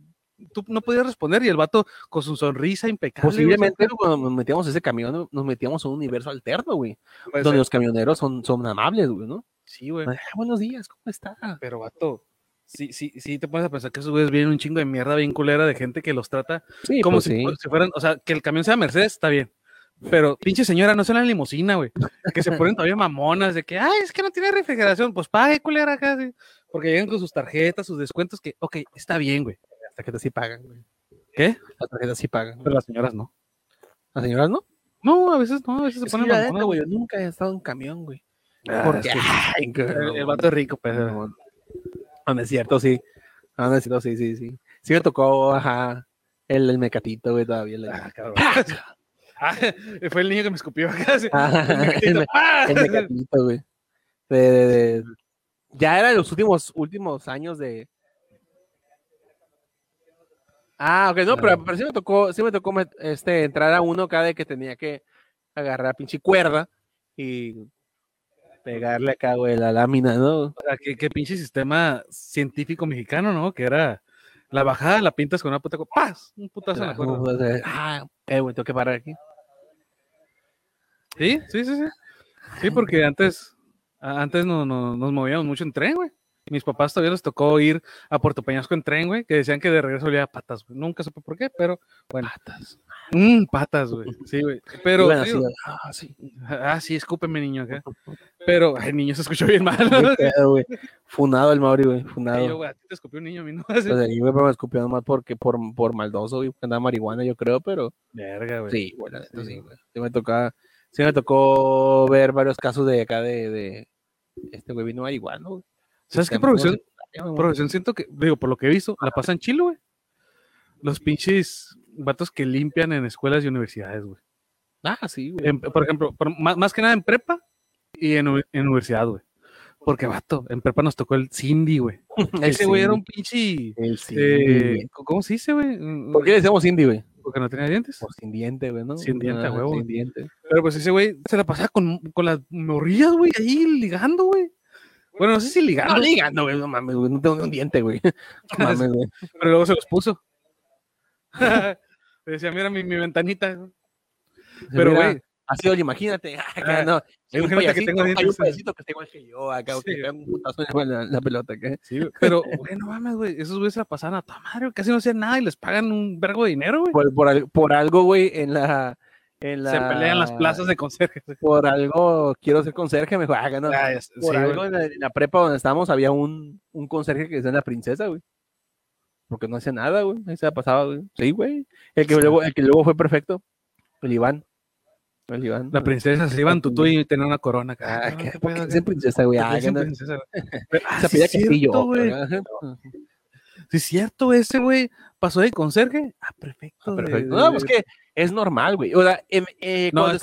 tú no podías responder, y el vato con su sonrisa impecable. güey, Posiblemente cuando nos metíamos a ese camión, nos metíamos a un universo alterno, güey. Donde los camioneros son, son amables, güey, ¿no? Sí, güey. Ah, buenos días, ¿cómo está? Pero, vato, sí, sí, sí te pones a pensar que esos güeyes vienen un chingo de mierda bien culera de gente que los trata Sí, como pues si, sí. si fueran, o sea, que el camión sea Mercedes, está bien. Pero, pinche señora, no sea la limusina, güey. Que se ponen todavía mamonas de que, ay, es que no tiene refrigeración. Pues pague, culera, sí. Porque llegan con sus tarjetas, sus descuentos, que, ok, está bien, güey. Las tarjetas sí pagan, güey. ¿Qué? Las tarjetas sí pagan. Pero las señoras no. ¿Las señoras no? No, a veces no, a veces se Es ponen mamonas, güey, yo nunca he estado en camión, güey. Ah, Porque, es que ay, el, el vato es rico, pues. No, no es cierto, sí. No, no es cierto, sí, sí, sí. Sí me tocó, ajá, el, el mecatito, güey, todavía. le- Ah, cabrón. [laughs] Ah, [laughs] fue el niño que me escupió acá. Ajá, [laughs] El mecatito, el me- ¡ah! el mecatito, güey. De, de- de- Ya era de los últimos, últimos años de... Ah, ok, no, pero, pero sí me tocó, sí me tocó este, entrar a uno cada vez que tenía que agarrar pinche cuerda y pegarle acá, güey, la lámina, ¿no? O sea, qué, qué pinche sistema científico mexicano, ¿no? Que era la bajada, la pintas con una puta. ¡Paz! Un putazo en la cuerda. Ah, eh, güey, tengo que parar aquí. Sí, sí, sí, sí. Sí, porque antes, antes no, no- nos movíamos mucho en tren, güey. Mis papás todavía les tocó ir a Puerto Peñasco en tren, güey, que decían que de regreso olía a patas, güey. Nunca supe por qué, pero bueno. Patas. Mm, patas, güey. Sí, güey. Pero, digo, ah, sí. ah, sí, escúpeme, niño, acá. [laughs] Pero, ay, niño, se escuchó bien mal. Pedo, güey. Funado el Mauri, güey, yo, funado. güey, a ti te escupió un niño, a mí no. [laughs] Sea, ahí, güey, pero me escupió nomás porque, por, por maldoso, güey, andaba marihuana, yo creo, pero Verga, güey. sí, neta, Sí. sí, güey. Sí me tocaba, sí me tocó ver varios casos de acá de, de este güey vino marihuana, güey. ¿Sabes qué Este, profesión? secundaria, güey. Profesión siento que, digo, por lo que he visto, la pasan chilo, güey. Los pinches vatos que limpian en escuelas y universidades, güey. Ah, sí, güey. En- por ejemplo, por- más, más que nada en prepa y en, en universidad, güey. Porque, vato, en prepa nos tocó el Cindy, güey. [laughs] Ese güey era un pinche. El Cindy, eh, güey. ¿Cómo se dice, güey? Mm, ¿Por qué le decíamos Cindy, güey? Porque no tenía dientes. Por sin diente, güey, ¿no? Sin diente, a Ah, huevo. Sin diente. Pero pues ese güey se la pasaba con, con las morrillas, güey, ahí ligando, güey. Bueno, no sé si ligando, No, ligando, güey, no mames, güey, no tengo ni un diente, güey. [laughs] No mames, güey. pero luego se los puso. Le [laughs] decía, mira mi, mi ventanita. Pero, Mira, güey, Así, oye, imagínate, [laughs] acá, Ah, no, hay un imagínate que payasito, tengo hay un payasito que está igual que yo, acá, o que Sí. pega un putazo en la, la pelota, acá. Sí, güey, pero, güey, no mames, güey. Esos güeyes se la pasaban a toda madre, güey, casi no hacían nada y les pagan un vergo de dinero, güey. Por, por, al- por algo, güey, en la, la... Se pelean las plazas de conserje. Por algo, quiero ser conserje, ah, no. Ah, es- Por sí, algo en la, en la prepa donde estábamos había un, un conserje que decía la princesa, güey. Porque no hacía nada, güey. Ahí se la pasaba, güey. Sí, güey. El que luego, el que luego fue perfecto. El Iván. El Iván. La princesa se iban tutú y [laughs] tenía una corona. acá. Ah, Ah, ¿qué, ¿por qué princesa, güey? ¿Por qué Ah, que no- princesa, [laughs] ah, Se sí pedía es cierto, Castillo, güey. ajá. Sí, es cierto, ese güey pasó de conserje a prefecto. de- Perfecto. de- No, pues que es normal, güey. O sea, em- eh, No, cuando es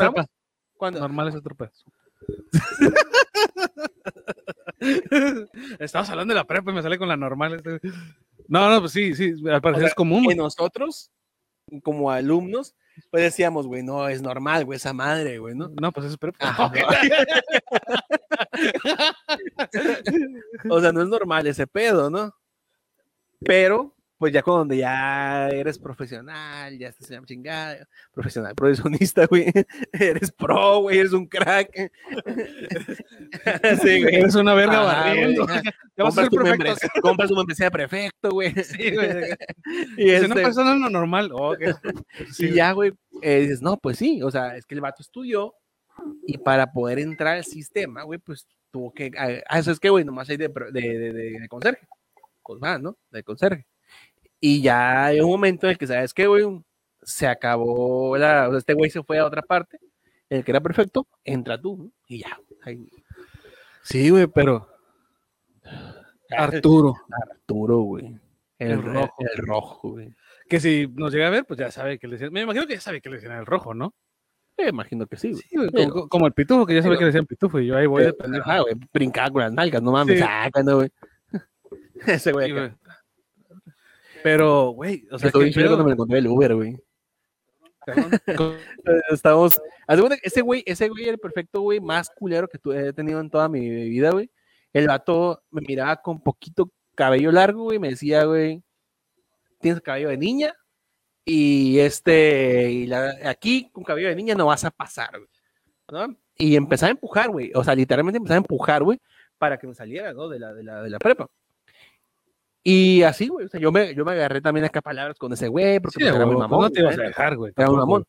cuando- Normal es otro pedo. [laughs] Estabas hablando de la prepa y me sale con la normal. este. No, no, pues sí, sí, al parecer sea, es común. que nosotros, como alumnos, pues decíamos, güey, no, es normal, güey, esa madre, güey, ¿no? No, pues es prepa. [laughs] O sea, no es normal ese pedo, ¿no? Pero, pues ya cuando ya eres profesional, ya estás en la chingada, profesional, profesionista, [laughs] güey, eres pro, güey, eres un crack. [laughs] sí, güey. Eres una verga barriendo. güey. [laughs] Ya vas a Compras ser tu, membresía, compras tu membresía de prefecto, güey. Sí, güey. Y, no este, pasa lo normal. Oh, ok. Sí, y ya, güey, eh, dices, no, pues sí, o sea, es que el vato estudió y para poder entrar al sistema, güey, pues tuvo que, ah, eso es que, güey, nomás hay de, de, de, de- de conserje, pues más, ¿no? De conserje. Y ya hay un momento en el que, ¿sabes qué, güey? Se acabó, la, o sea, este güey se fue a otra parte, el que era perfecto, entra tú, ¿no? Y ya, ahí, Sí, güey, pero Arturo, Arturo, güey. El, El rojo. El rojo, güey. que si nos llega a ver, pues ya sabe que le decían. Me imagino que ya sabe que le decían el rojo, ¿no? Me imagino que sí, güey. Sí, güey, Pero- como, como el pitufo, que ya sabe pero- que le decían pitufo, y yo ahí voy de Pero, pendejo. ajá, güey, brincaba con las nalgas, no mames, Sí. ah, cuando, güey. [laughs] Ese güey Sí, acá. güey. Pero, güey, o sea, Estoy chido cuando me encontré el Uber, güey. [laughs] que Ese güey, ese güey era el perfecto güey más culero que he tenido en toda mi vida, güey. El vato me miraba con poquito cabello largo, güey. Me decía, güey, tienes cabello de niña. Y este, y la- aquí con cabello de niña no vas a pasar, güey. ¿no? Y empezaba a empujar, güey. O sea, literalmente empezaba a empujar, güey. para que me saliera, ¿no? De la, de la, de la prepa. Y así, güey, o sea, yo me, yo me agarré también acá palabras con ese güey, porque Sí, pues, era muy pues mamón. no te ibas a dejar, güey. era un mamón.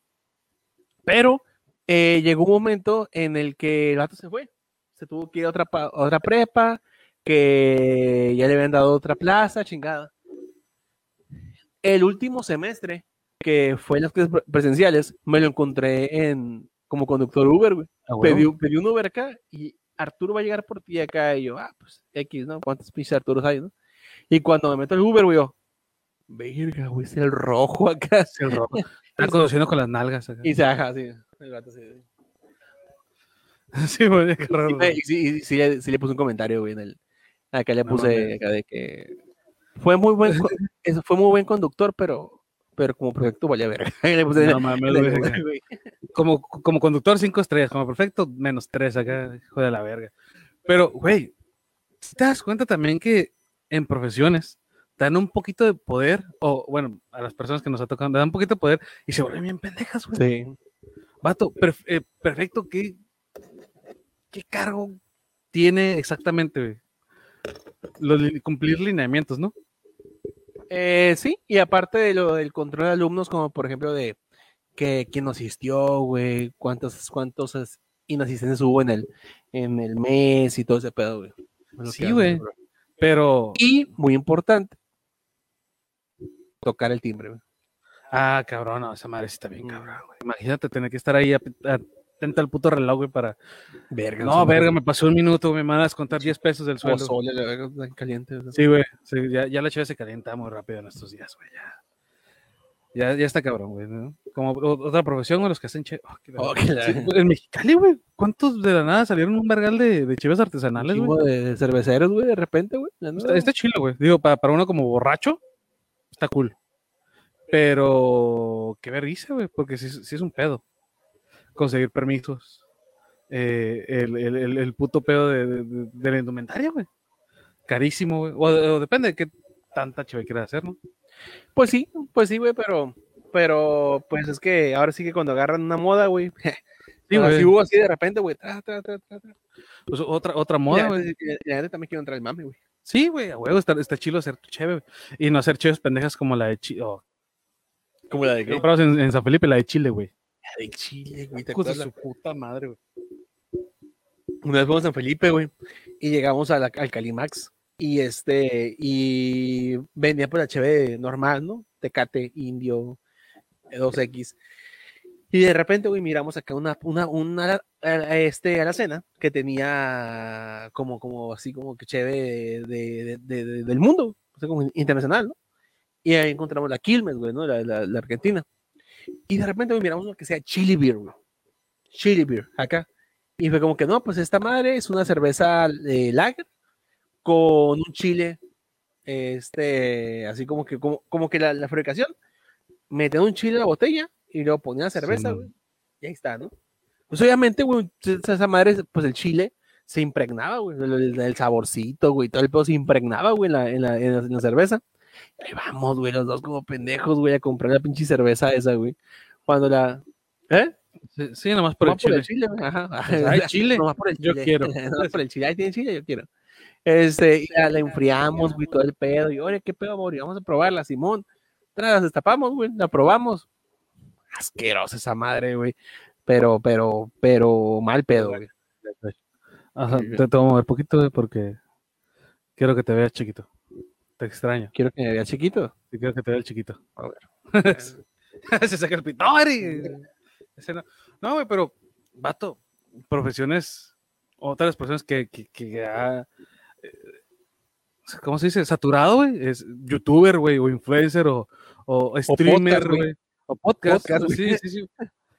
Pero eh, llegó un momento en el que el vato se fue. Se tuvo que ir a otra, a otra prepa, que ya le habían dado otra plaza, chingada. El último semestre, que fue en las clases pre- presenciales, me lo encontré en, como conductor Uber, güey. Ah, huevo. Pedí, pedí un Uber acá y Arturo va a llegar por ti acá. Y yo, ah, pues X, ¿no? ¿Cuántos pinches Arturos hay, no? Y cuando me meto el Uber, güey, yo, verga, güey, es el rojo acá. Sí, el rojo. Están conduciendo con las nalgas acá. Y se baja así. El gato así. [laughs] Sí, güey, qué raro. Sí, le, sí le puse un comentario, güey, en el. Acá le puse acá de que fue muy buen [laughs] fue muy buen conductor, pero pero como proyecto valía verga. [laughs] No mames, güey, como, como conductor, cinco estrellas. Como perfecto, menos tres acá. Hijo de la verga. Pero, güey, ¿sí ¿te das cuenta también que en profesiones dan un poquito de poder? O, bueno, a las personas que nos ha tocado, le dan un poquito de poder y se vuelven bien pendejas, güey. Sí. Vato, perf- eh, perfecto, ¿qué, ¿qué cargo tiene exactamente, güey? Los li- cumplir lineamientos, ¿no? Eh, sí, y aparte de lo del control de alumnos, como por ejemplo de que quién no asistió, güey, cuántos, cuántos as- inasistencias hubo en el, en el mes y todo ese pedo, güey. Sí, güey. Pero, Y, muy importante, tocar el timbre, güey. ah, cabrón, no, esa madre sí está bien, Mm. cabrón, güey. Imagínate tener que estar ahí atenta al puto reloj, güey, para. Verga. No, verga, me pasó un minuto, me van a descontar 10 pesos del verga, está caliente. Sí, güey. sí, ya, ya la chave se calienta muy rápido en estos días, güey. Ya. Ya, ya está cabrón, güey. ¿no? Como o- otra profesión, güey, los que hacen che. oh, qué. Oh, la- Sí, en Mexicali, güey. ¿Cuántos de la nada salieron un vergal de, de chives Un artesanales, güey? chingo de cerveceros, güey, de repente, güey. Está, está chilo, güey. Digo, para, para uno como borracho, está cool. Pero, qué vergüenza, güey, porque sí, sí es un pedo. Conseguir permisos. Eh, el, el, el, el puto pedo de, de, de- de la indumentaria, güey. Carísimo, güey. O, o depende de qué tanta cheve quieras hacer, ¿no? Pues sí, pues sí, güey, pero, pero, pues es que ahora sí que cuando agarran una moda, güey. [laughs] Sí, así güey. hubo así de repente, güey. Pues otra, otra moda, la güey. la- la neta también quiero entrar al mame, güey. Sí, güey, a huevo, está, está chilo hacer tu cheve, güey. Y no hacer cheves pendejas como la de Chile. Como la de comprados en, en San Felipe, la de Chile, güey. de Chile, güey. ¿te acuerdas? su puta madre, güey. Una vez fuimos a San Felipe, güey, y llegamos a la- al Calimax. Y este, y venía por la cheve normal, ¿no? Tecate, Indio, 2X. Y de repente, güey, miramos acá una, una, una, a- este, alacena que tenía como, como, así como que cheve de, de- de- de- del mundo, o como internacional, ¿no? Y ahí encontramos la Quilmes, güey, ¿no? La, Argentina. Y de repente, güey, miramos lo que sea Chili Beer, güey. Chili Beer, acá. Y fue como que no, pues esta madre es una cerveza eh, lager con un chile, este, así como que, como, como que la, la fabricación, metían un chile en la botella y luego ponían cerveza, Sí, güey. Y ahí está, ¿no? Pues obviamente, güey, esa madre, pues el chile se impregnaba, güey, el, el- el saborcito, güey, todo el pedo se impregnaba, güey, en la, en la, en la- cerveza. Y ahí vamos, güey, los dos como pendejos, güey, a comprar la pinche cerveza esa, güey. Cuando la... ¿Eh? Sí, sí, nomás por el Nomás chile. güey, Ajá. Pues, ay, chile, [laughs] Nomás por el yo chile. quiero. [laughs] Nomás por el chile. Ahí tiene chile, yo quiero. Este, y la, enfriamos, güey, todo el pedo. Y, oye, ¿qué pedo, amor? Y vamos a probarla, Simón. Tras, destapamos, güey, la probamos. Asquerosa esa madre, güey. Pero, pero, pero, mal pedo, güey. Ajá, te, a mover poquito, güey, porque quiero que te veas chiquito. Te extraño. Quiero que me vea chiquito. Sí, quiero que te veas chiquito. A ver. [laughs] Se saca el pito. ¡No, Eri! Ese no. No, güey, pero, vato, profesiones, otras profesiones que, que, que ha, eh, ¿cómo se dice? Saturado, güey. Es youtuber, güey, o influencer, o, o streamer, güey. O podcast, Podcast, sí, sí, sí.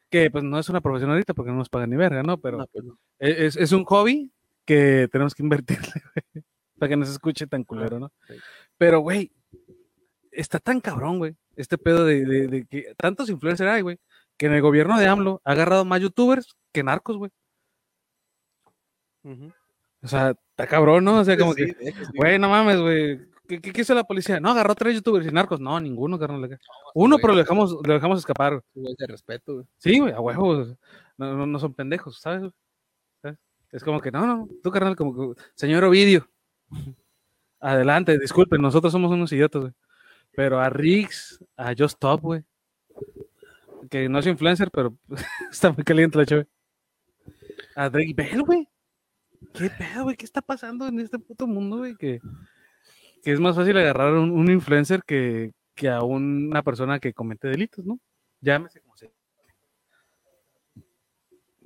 Que pues no es una profesión ahorita porque no nos pagan ni verga, ¿no? Pero No, pues no. e- es, es un hobby que tenemos que invertirle, [laughs] güey, para que no se escuche tan culero, ¿no? sí. Pero, güey, está tan cabrón, güey, este pedo de, de- de que tantos influencers hay, güey, que en el gobierno de AMLO ha agarrado más youtubers que narcos, güey. O sea, está cabrón, ¿no? O sea, como Sí, que, sí. güey, no mames, güey. ¿Qué, qué, qué hizo la policía? No, agarró tres youtubers y narcos. No, ninguno, carnal. Uno, güey. pero lo dejamos, lo dejamos escapar, güey. De respeto, güey. Sí, güey, a huevos. No, no, no son pendejos. ¿Sabes? Es como que, no, no, tú carnal, como que, señor Ovidio, [laughs] adelante, disculpen, nosotros somos unos idiotas, güey. Pero a Riggs, a Just Top, güey, que no es influencer, pero [laughs] está muy caliente la chave. A Drake Bell, güey. ¿Qué pedo, güey? ¿Qué está pasando en este puto mundo, güey? Que, que es más fácil agarrar a un, un influencer que, que a una persona que comete delitos, ¿no? Llámese como sea.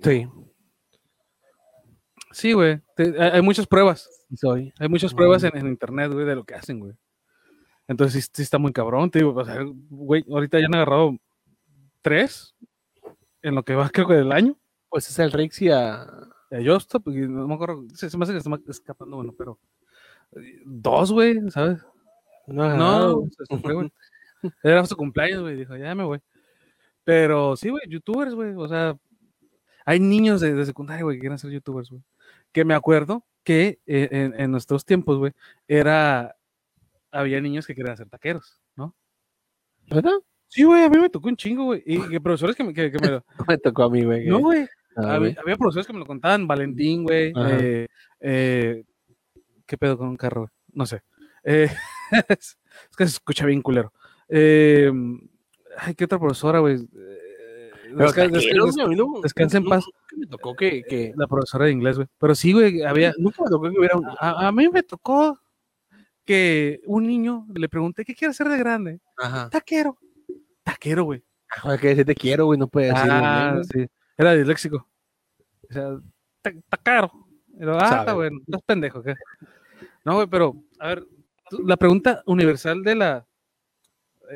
Sí, Sí, güey. te- Hay hay muchas pruebas. soy. Hay muchas pruebas en, en internet, güey, de lo que hacen, güey. Entonces sí, sí está muy cabrón, te digo. O sea, güey, ahorita ya han agarrado tres en lo que va, creo que del año. Pues es el Rix y a. A Justop, y no me acuerdo, se, se me hace que se me escapando, bueno, pero eh, dos, güey, ¿sabes? No, No, se, se fue, güey. [laughs] Era su cumpleaños, güey, dijo, ya me voy. Pero sí, güey, youtubers, güey, o sea, hay niños de, de secundaria, güey, que quieren ser youtubers, güey. Que me acuerdo que eh, en, en nuestros tiempos, güey, era, había niños que querían ser taqueros, ¿no? ¿Verdad? Sí, güey, a mí me tocó un chingo, güey. Y que profesores que me, que, que me [laughs] tocó a mí, güey. No, güey. Ah, Había, güey. había profesores que me lo contaban, Valentín, güey. Eh, eh, ¿Qué pedo con un carro, güey? No sé. Eh, [laughs] es que se escucha bien culero. Eh, ay, ¿qué otra profesora, güey? Desca- güey, descansa en paz. Me tocó que. que la profesora de inglés, güey. Pero sí, güey, había. Nunca me tocó que hubiera un. A, a mí me tocó que un niño le pregunté, ¿qué quiere hacer de grande? Ajá. Taquero. Taquero, güey. Ah, Joder, que decir te quiero, güey, no puede decirlo. Ah, güey. sí. Era disléxico. O sea, está caro. Pero, ah, está bueno. No es pendejo, ¿qué? No, güey, pero, a ver, la pregunta universal de la,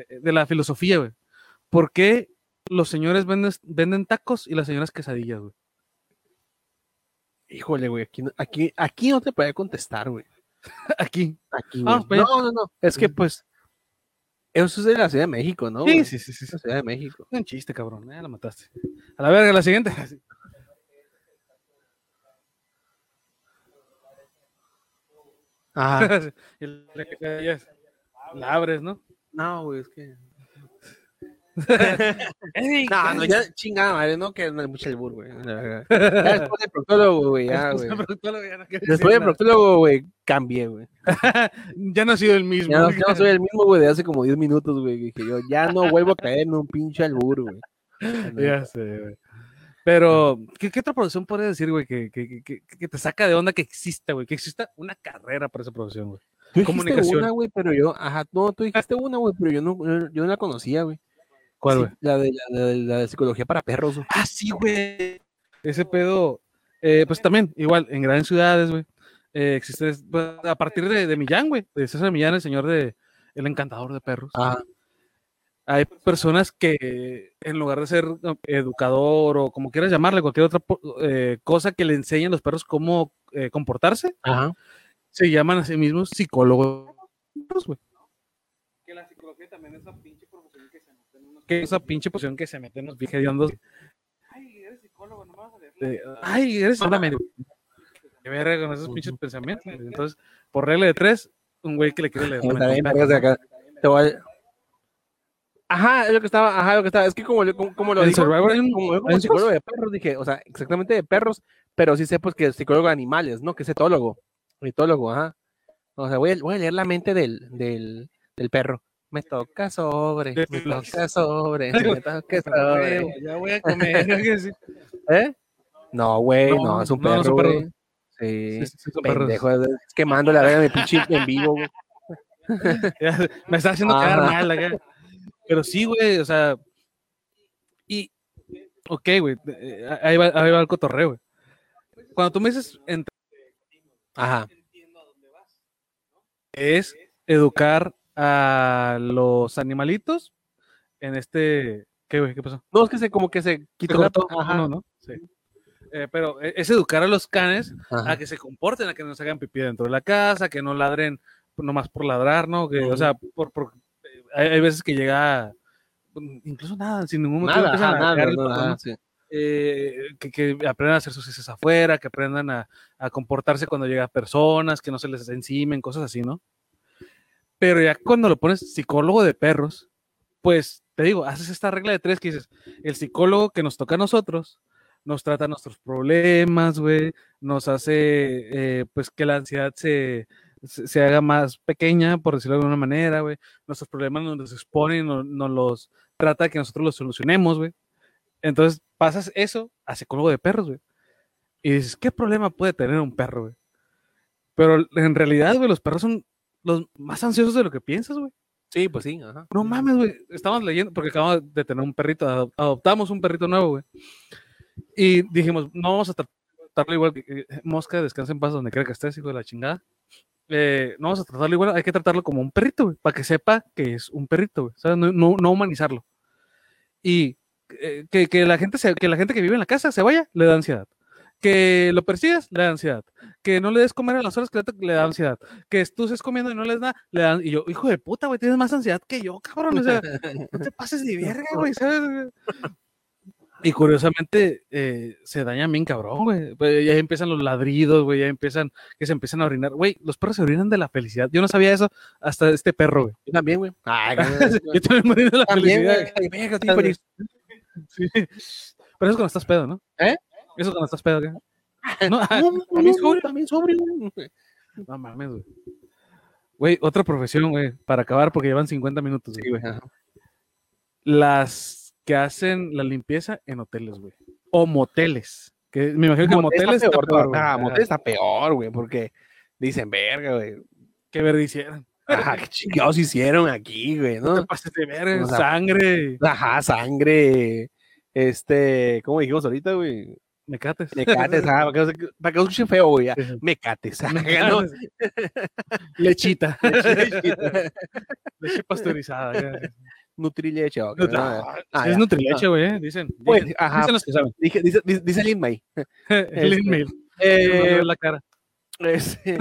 eh, de la filosofía, güey. ¿Por qué los señores venden, venden tacos y las señoras quesadillas, güey? Híjole, güey, aquí, no- aquí, aquí no te puede contestar, güey. [laughs] Aquí. Aquí, Ah, pues- no, no, no. Es que, pues, eso es de la Ciudad de México, ¿no? Sí, sí, sí, sí. La Ciudad de México. Un chiste, cabrón. Ya la mataste. A la verga, la siguiente. [laughs] [laughs] Es- La abres, ¿no? No, güey, es que. [laughs] Ey, No, no, ya chingada madre, no, que no es mucho güey. la verdad. [laughs] Ya después del proctólogo, güey, ya, güey. Después nada. proctólogo, güey, cambié, güey. [laughs] Ya no ha sido el mismo. Ya no, ya no soy el mismo, güey, de hace como 10 minutos, güey. Dije yo, ya no vuelvo a caer en un pinche albur, güey. Ya sé, güey. Pero, ¿qué, qué otra profesión podría decir, güey, que, que, que, que te saca de onda que exista, güey? Que exista una carrera para esa profesión, güey. Tú dijiste Comunicación. una, güey, pero yo, ajá, no, tú dijiste una, güey, pero yo no, yo no la conocía, güey. ¿Cuál, Sí, güey? la, de, la, de, la de psicología para perros. Ah, sí, güey. Ese pedo, eh, pues también, igual, en grandes ciudades, güey, eh, existe, pues, a partir de, de Millán, güey, de César Millán, el señor de, el encantador de perros. Ajá. Hay personas que, en lugar de ser educador o como quieras llamarle, cualquier otra eh, cosa que le enseñen a los perros cómo eh, comportarse, Ajá. se llaman a sí mismos psicólogos. güey. Que la psicología también es esa pinche que esa pinche profesión que se mete en los viejos hediondos. Ay, eres psicólogo, no me vas a leer. Ay, eres háblame. Que verga con esos pinches pensamientos. Entonces, por regla de tres, un güey que le quiere leer. de. Te voy a- Ajá, es lo que estaba, ajá, lo que estaba, es que como, lo- como, como lo En dijo, Survivor hay un- como, yo como hay un psicólogo de perros, dije, o sea, exactamente de perros, pero sí sé pues que es psicólogo de animales, ¿no? Que es etólogo, etólogo, ajá. O sea, voy a, voy a leer la mente del, del, del perro. Me toca sobre, me toca sobre, me toca [laughs] sobre. Huevo, Ya voy a comer. ¿Eh? No, güey, no, No, es un perro, no güey. Sí, Sí, sí, pendejo, es quemando la verga de pinche en vivo, güey. [laughs] Me está haciendo quedar mal acá. Pero sí, güey, o sea. Y. Ok, güey. eh, Ahí va, ahí va el cotorreo, güey. Cuando tú me dices entre- Ajá. es educar a los animalitos en este. ¿Qué, güey? ¿Qué pasó? No, es que se, como que se quitó la... Ajá, ¿no? Sí. Eh, pero e- es educar a los canes ajá. a que se comporten, a que no se hagan pipí dentro de la casa, que no ladren nomás por ladrar, ¿no? Que, O sea, por, por- eh, hay, hay veces que llega mm, incluso nada, sin ningún motivo Nada, ajá, nada, el nada. Eh, que, que aprendan a hacer sus heces afuera, que aprendan a, a comportarse cuando llegan personas, que no se les encimen, cosas así, ¿no? Pero ya cuando lo pones psicólogo de perros, pues te digo, haces esta regla de tres que dices, el psicólogo que nos toca a nosotros nos trata nuestros problemas, güey, nos hace, eh, pues, que la ansiedad se, se, haga más pequeña, por decirlo de alguna manera, güey. Nuestros problemas nos exponen, nos, nos los trata que nosotros los solucionemos, güey. Entonces pasas eso a psicólogo de perros, güey. Y dices, ¿qué problema puede tener un perro, güey? Pero en realidad, güey, los perros son los más ansiosos de lo que piensas, güey. Sí, pues sí, ajá. No mames, güey. Estamos leyendo, porque acabamos de tener un perrito, adop- adoptamos un perrito nuevo, güey. Y dijimos, no vamos a tratarlo igual que que- Mosca, descansa en paz donde quiera que estés, hijo de la chingada. Eh, no vamos a tratarlo igual, hay que tratarlo como un perrito, güey, para que sepa que es un perrito, güey. ¿sabes? No, no, no humanizarlo. Y eh, que, que la gente se- que la gente que vive en la casa se vaya, le da ansiedad. Que lo persigas, le da ansiedad. Que no le des comer a las horas que le, da ansiedad. Que tú estés comiendo y no le des nada, le dan. Y yo, hijo de puta, güey, tienes más ansiedad que yo, cabrón. O sea, no te pases de [laughs] verga, güey, ¿sabes? Y curiosamente eh, se dañan bien cabrón, güey. Pues, ya empiezan los ladridos, güey, ya empiezan, que se empiezan a orinar. Güey, los perros se orinan de la felicidad. Yo no sabía eso hasta este perro, güey. Yo también, güey. Ay, [laughs] Yo también me orino de la también, felicidad. Ay. Sí. Pero eso es cuando estás pedo, ¿no? ¿Eh? Eso es cuando estás pedo, ¿qué? [laughs] No, ah, No, también sobrio. güey. No mames, güey. Güey, otra profesión, güey, para acabar porque llevan 50 minutos. Sí, güey. Las que hacen la limpieza en hoteles, güey. O moteles. Que me imagino que Motel moteles está peor, güey. Ah, Ajá. motel está peor, güey, porque dicen, verga, güey. ¿Qué verde hicieron? Ajá, qué chingados hicieron aquí, güey, No te ¿no? pases de verga, O sea, sangre. Ajá, sangre. Este, ¿cómo dijimos ahorita, güey? Mecates. Mecates, [laughs] ajá, para que para que no escuche feo, güey. ya. Sí, sí. Mecates, ¿no? [laughs] Lechita. [laughs] Leche pasteurizada. ya. Nutrileche, ok, No, ¿no? ah, Ah, es. Nutrileche, güey, eh, dicen. Pues, dicen, ajá. dicen los que saben. Dice, dice, dice Lin May. Lin Mail. Eh, la cara. este,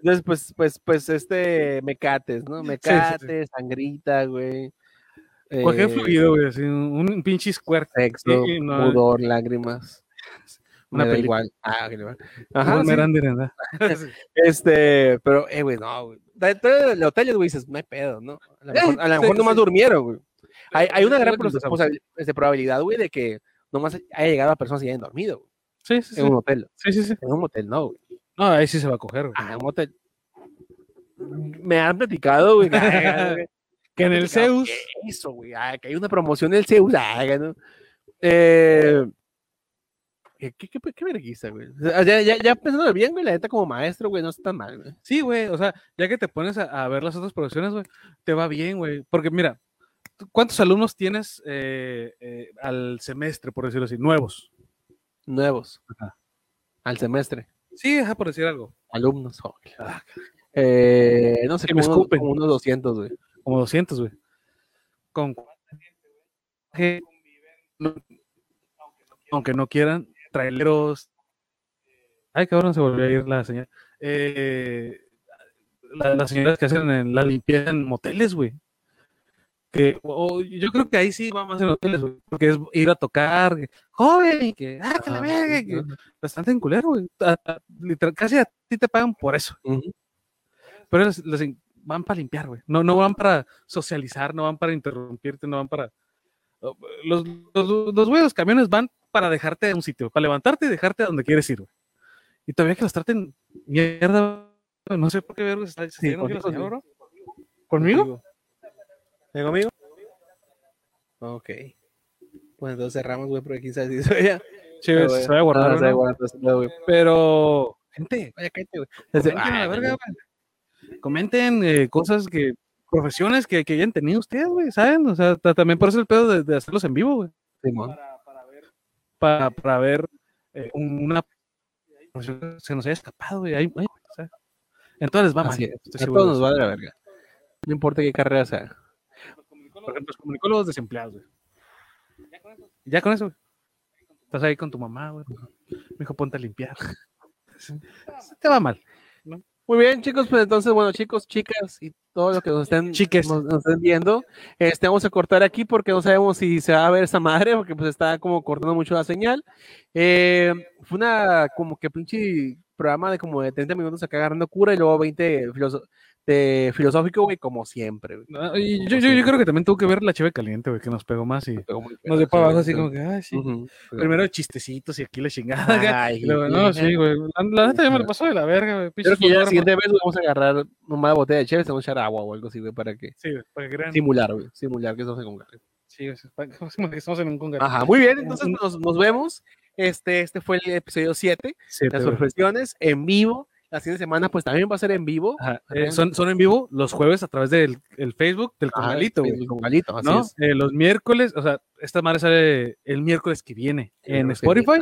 entonces, pues, pues, pues, este, mecates, ¿no? Mecates, sangrita, güey. Cualquier eh, fluido, güey, así, un, un pinche squirt. Sexo, Sí, no. pudor, lágrimas. [laughs] Una me da igual. Ah. Ajá, sí. ¿verdad? [laughs] Este, pero, eh, güey, no, güey. Dentro del hotel, güey, dices, no hay pedo, ¿no? A lo mejor, a lo sí, nomás sí. durmieron, güey. Hay, hay una gran posabil- este, probabilidad, güey, de que nomás haya llegado a personas y hayan dormido, güey, Sí, sí, sí. en un hotel. Sí, sí, sí. En un hotel, no, güey. No, ahí sí se va a coger, güey. Ah, en un hotel. Me han platicado, güey. [laughs] Que en el Zeus. Eso, güey. ah, que hay una promoción del Zeus. ah, ¿no? Eh, ¿Qué, qué, qué, qué vergüenza, güey? O sea, ya, ya, ya pensándolo bien, güey, la neta como maestro, güey, no está tan mal, güey. Sí, güey, o sea, ya que te pones a, a ver las otras profesiones, güey, te va bien, güey. Porque mira, ¿tú ¿cuántos alumnos tienes eh, eh, al semestre, por decirlo así, nuevos? Nuevos. Ajá. Al semestre. Sí, ajá, por decir algo. Alumnos. oh, Ah, eh, no sé, Que me como unos, escupen. como unos 200, güey. Como 200, güey. Con que no- aunque no quieran, traileros. Ay, cabrón, se volvió a ir la señora. Eh, la- las señoras que hacen en la limpieza en moteles, güey. Que, o- yo creo que ahí sí va más en hoteles, güey. Porque es ir a tocar, joven, y que, ah, que la Ah, verga, que bastante en culero, güey. A- a- literal, casi a ti te pagan por eso. Pero les- les en- van para limpiar, güey. No, no van para socializar, no van para interrumpirte, no van para. Los, los, los güey, los camiones van para dejarte a un sitio, para levantarte y dejarte a donde quieres ir, güey. Y todavía que los traten mierda, no sé por qué ver, está la contigo. ¿Conmigo? ¿Ven conmigo? Ok. Pues entonces cerramos, güey, porque quizás sí se ya. Sí, va a guardar, no, se va a. Pero, gente, Vaya, cállate, güey. comenten a la Ah, verga, güey. Comenten eh, cosas que, profesiones que, que hayan tenido ustedes, güey, ¿saben? O sea, ta- también por eso el pedo de, de hacerlos en vivo, güey. Simón. Para, para ver eh, un- una profesión que se nos haya escapado. Ahí, güey, o sea, entonces va mal. Así es. estoy A todos nos va de la verga. No importa qué carrera sea. Por ejemplo, los comunicólogos desempleados, güey. Ya con eso, güey. Estás ahí con tu mamá, güey. Me dijo, ponte a limpiar. [laughs] Te va mal. Muy bien, chicos, pues entonces, bueno, chicos, chicas y todos los que nos estén, Chiques. nos, nos estén viendo, este, vamos a cortar aquí porque no sabemos si se va a ver esa madre, porque pues está como cortando mucho la señal. Eh, fue una como que pinche programa de como de 30 minutos acá agarrando cura y luego 20, filoso- este, filosófico, güey, como siempre, güey. No, y yo, yo, yo creo que también tuvo que ver la cheve caliente, güey, que nos pegó más y Pegó nos dio feo, para abajo sí, así como que, ay, sí. Primero chistecitos y aquí la chingada. Ay, [laughs] Y luego, sí, no, sí. sí, güey. La, neta ya me lo pasó de la verga, güey. Creo que ya la siguiente vez vamos a agarrar una botella de chévere, vamos a echar agua o algo así, güey, para que Sí, güey, para que crean. simular, güey, simular que estamos en un Sí, que estamos en un. Ajá, muy bien, entonces nos, nos vemos. Este, este fue el episodio 7, Siete, las profesiones en vivo. La siguiente semana, pues también va a ser en vivo. Eh, son, son en vivo los jueves a través del el Facebook del así ¿no? Eh, los miércoles, o sea, esta madre sale el miércoles que viene en Spotify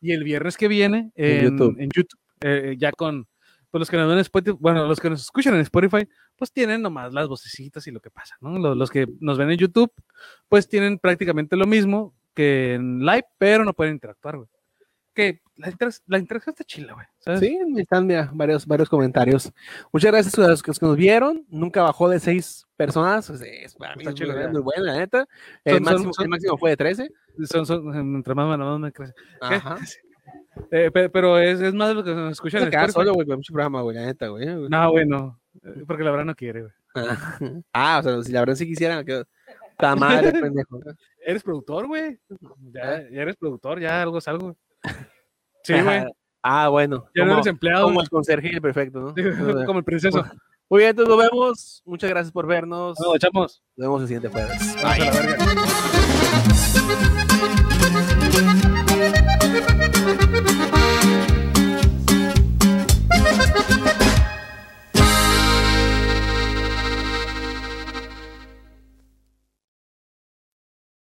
y el viernes que viene En en, YouTube. en YouTube. Eh, ya con pues los que nos ven en Spotify, bueno, los que nos escuchan en Spotify, pues tienen nomás las vocecitas y lo que pasa, ¿no? Los, los que nos ven en YouTube, pues tienen prácticamente lo mismo que en live, pero no pueden interactuar, güey. Que la, inter- la interacción está chila, güey. ¿sabes? Sí, están mira, varios, varios comentarios. Muchas gracias a los que, nos vieron. Nunca bajó de seis personas. sea, es, para mí Está es chido, muy, muy buena, la neta. El, Son- máximo, son- el máximo fue de 13. Son, entre más, más, me crece. Ajá. [laughs] Eh, pe- pero es, es más de lo que nos escuchan Spotify. solo, güey, con mucho programa, güey, la neta, güey. No, bueno, eh, porque la verdad no quiere, güey. Ah, [laughs] o sea, si la verdad sí quisiera, que está madre, [laughs] pendejo. Eres productor, güey. Ya, ya eres productor, ya algo es algo. [laughs] Sí, güey. Ah, bueno. Ya no eres empleado. como el conserje perfecto, ¿no? [laughs] Sí, como el princeso. Muy bien, entonces nos vemos. Muchas gracias por vernos. No, echamos. Nos vemos el siguiente jueves. Vamos a la verga.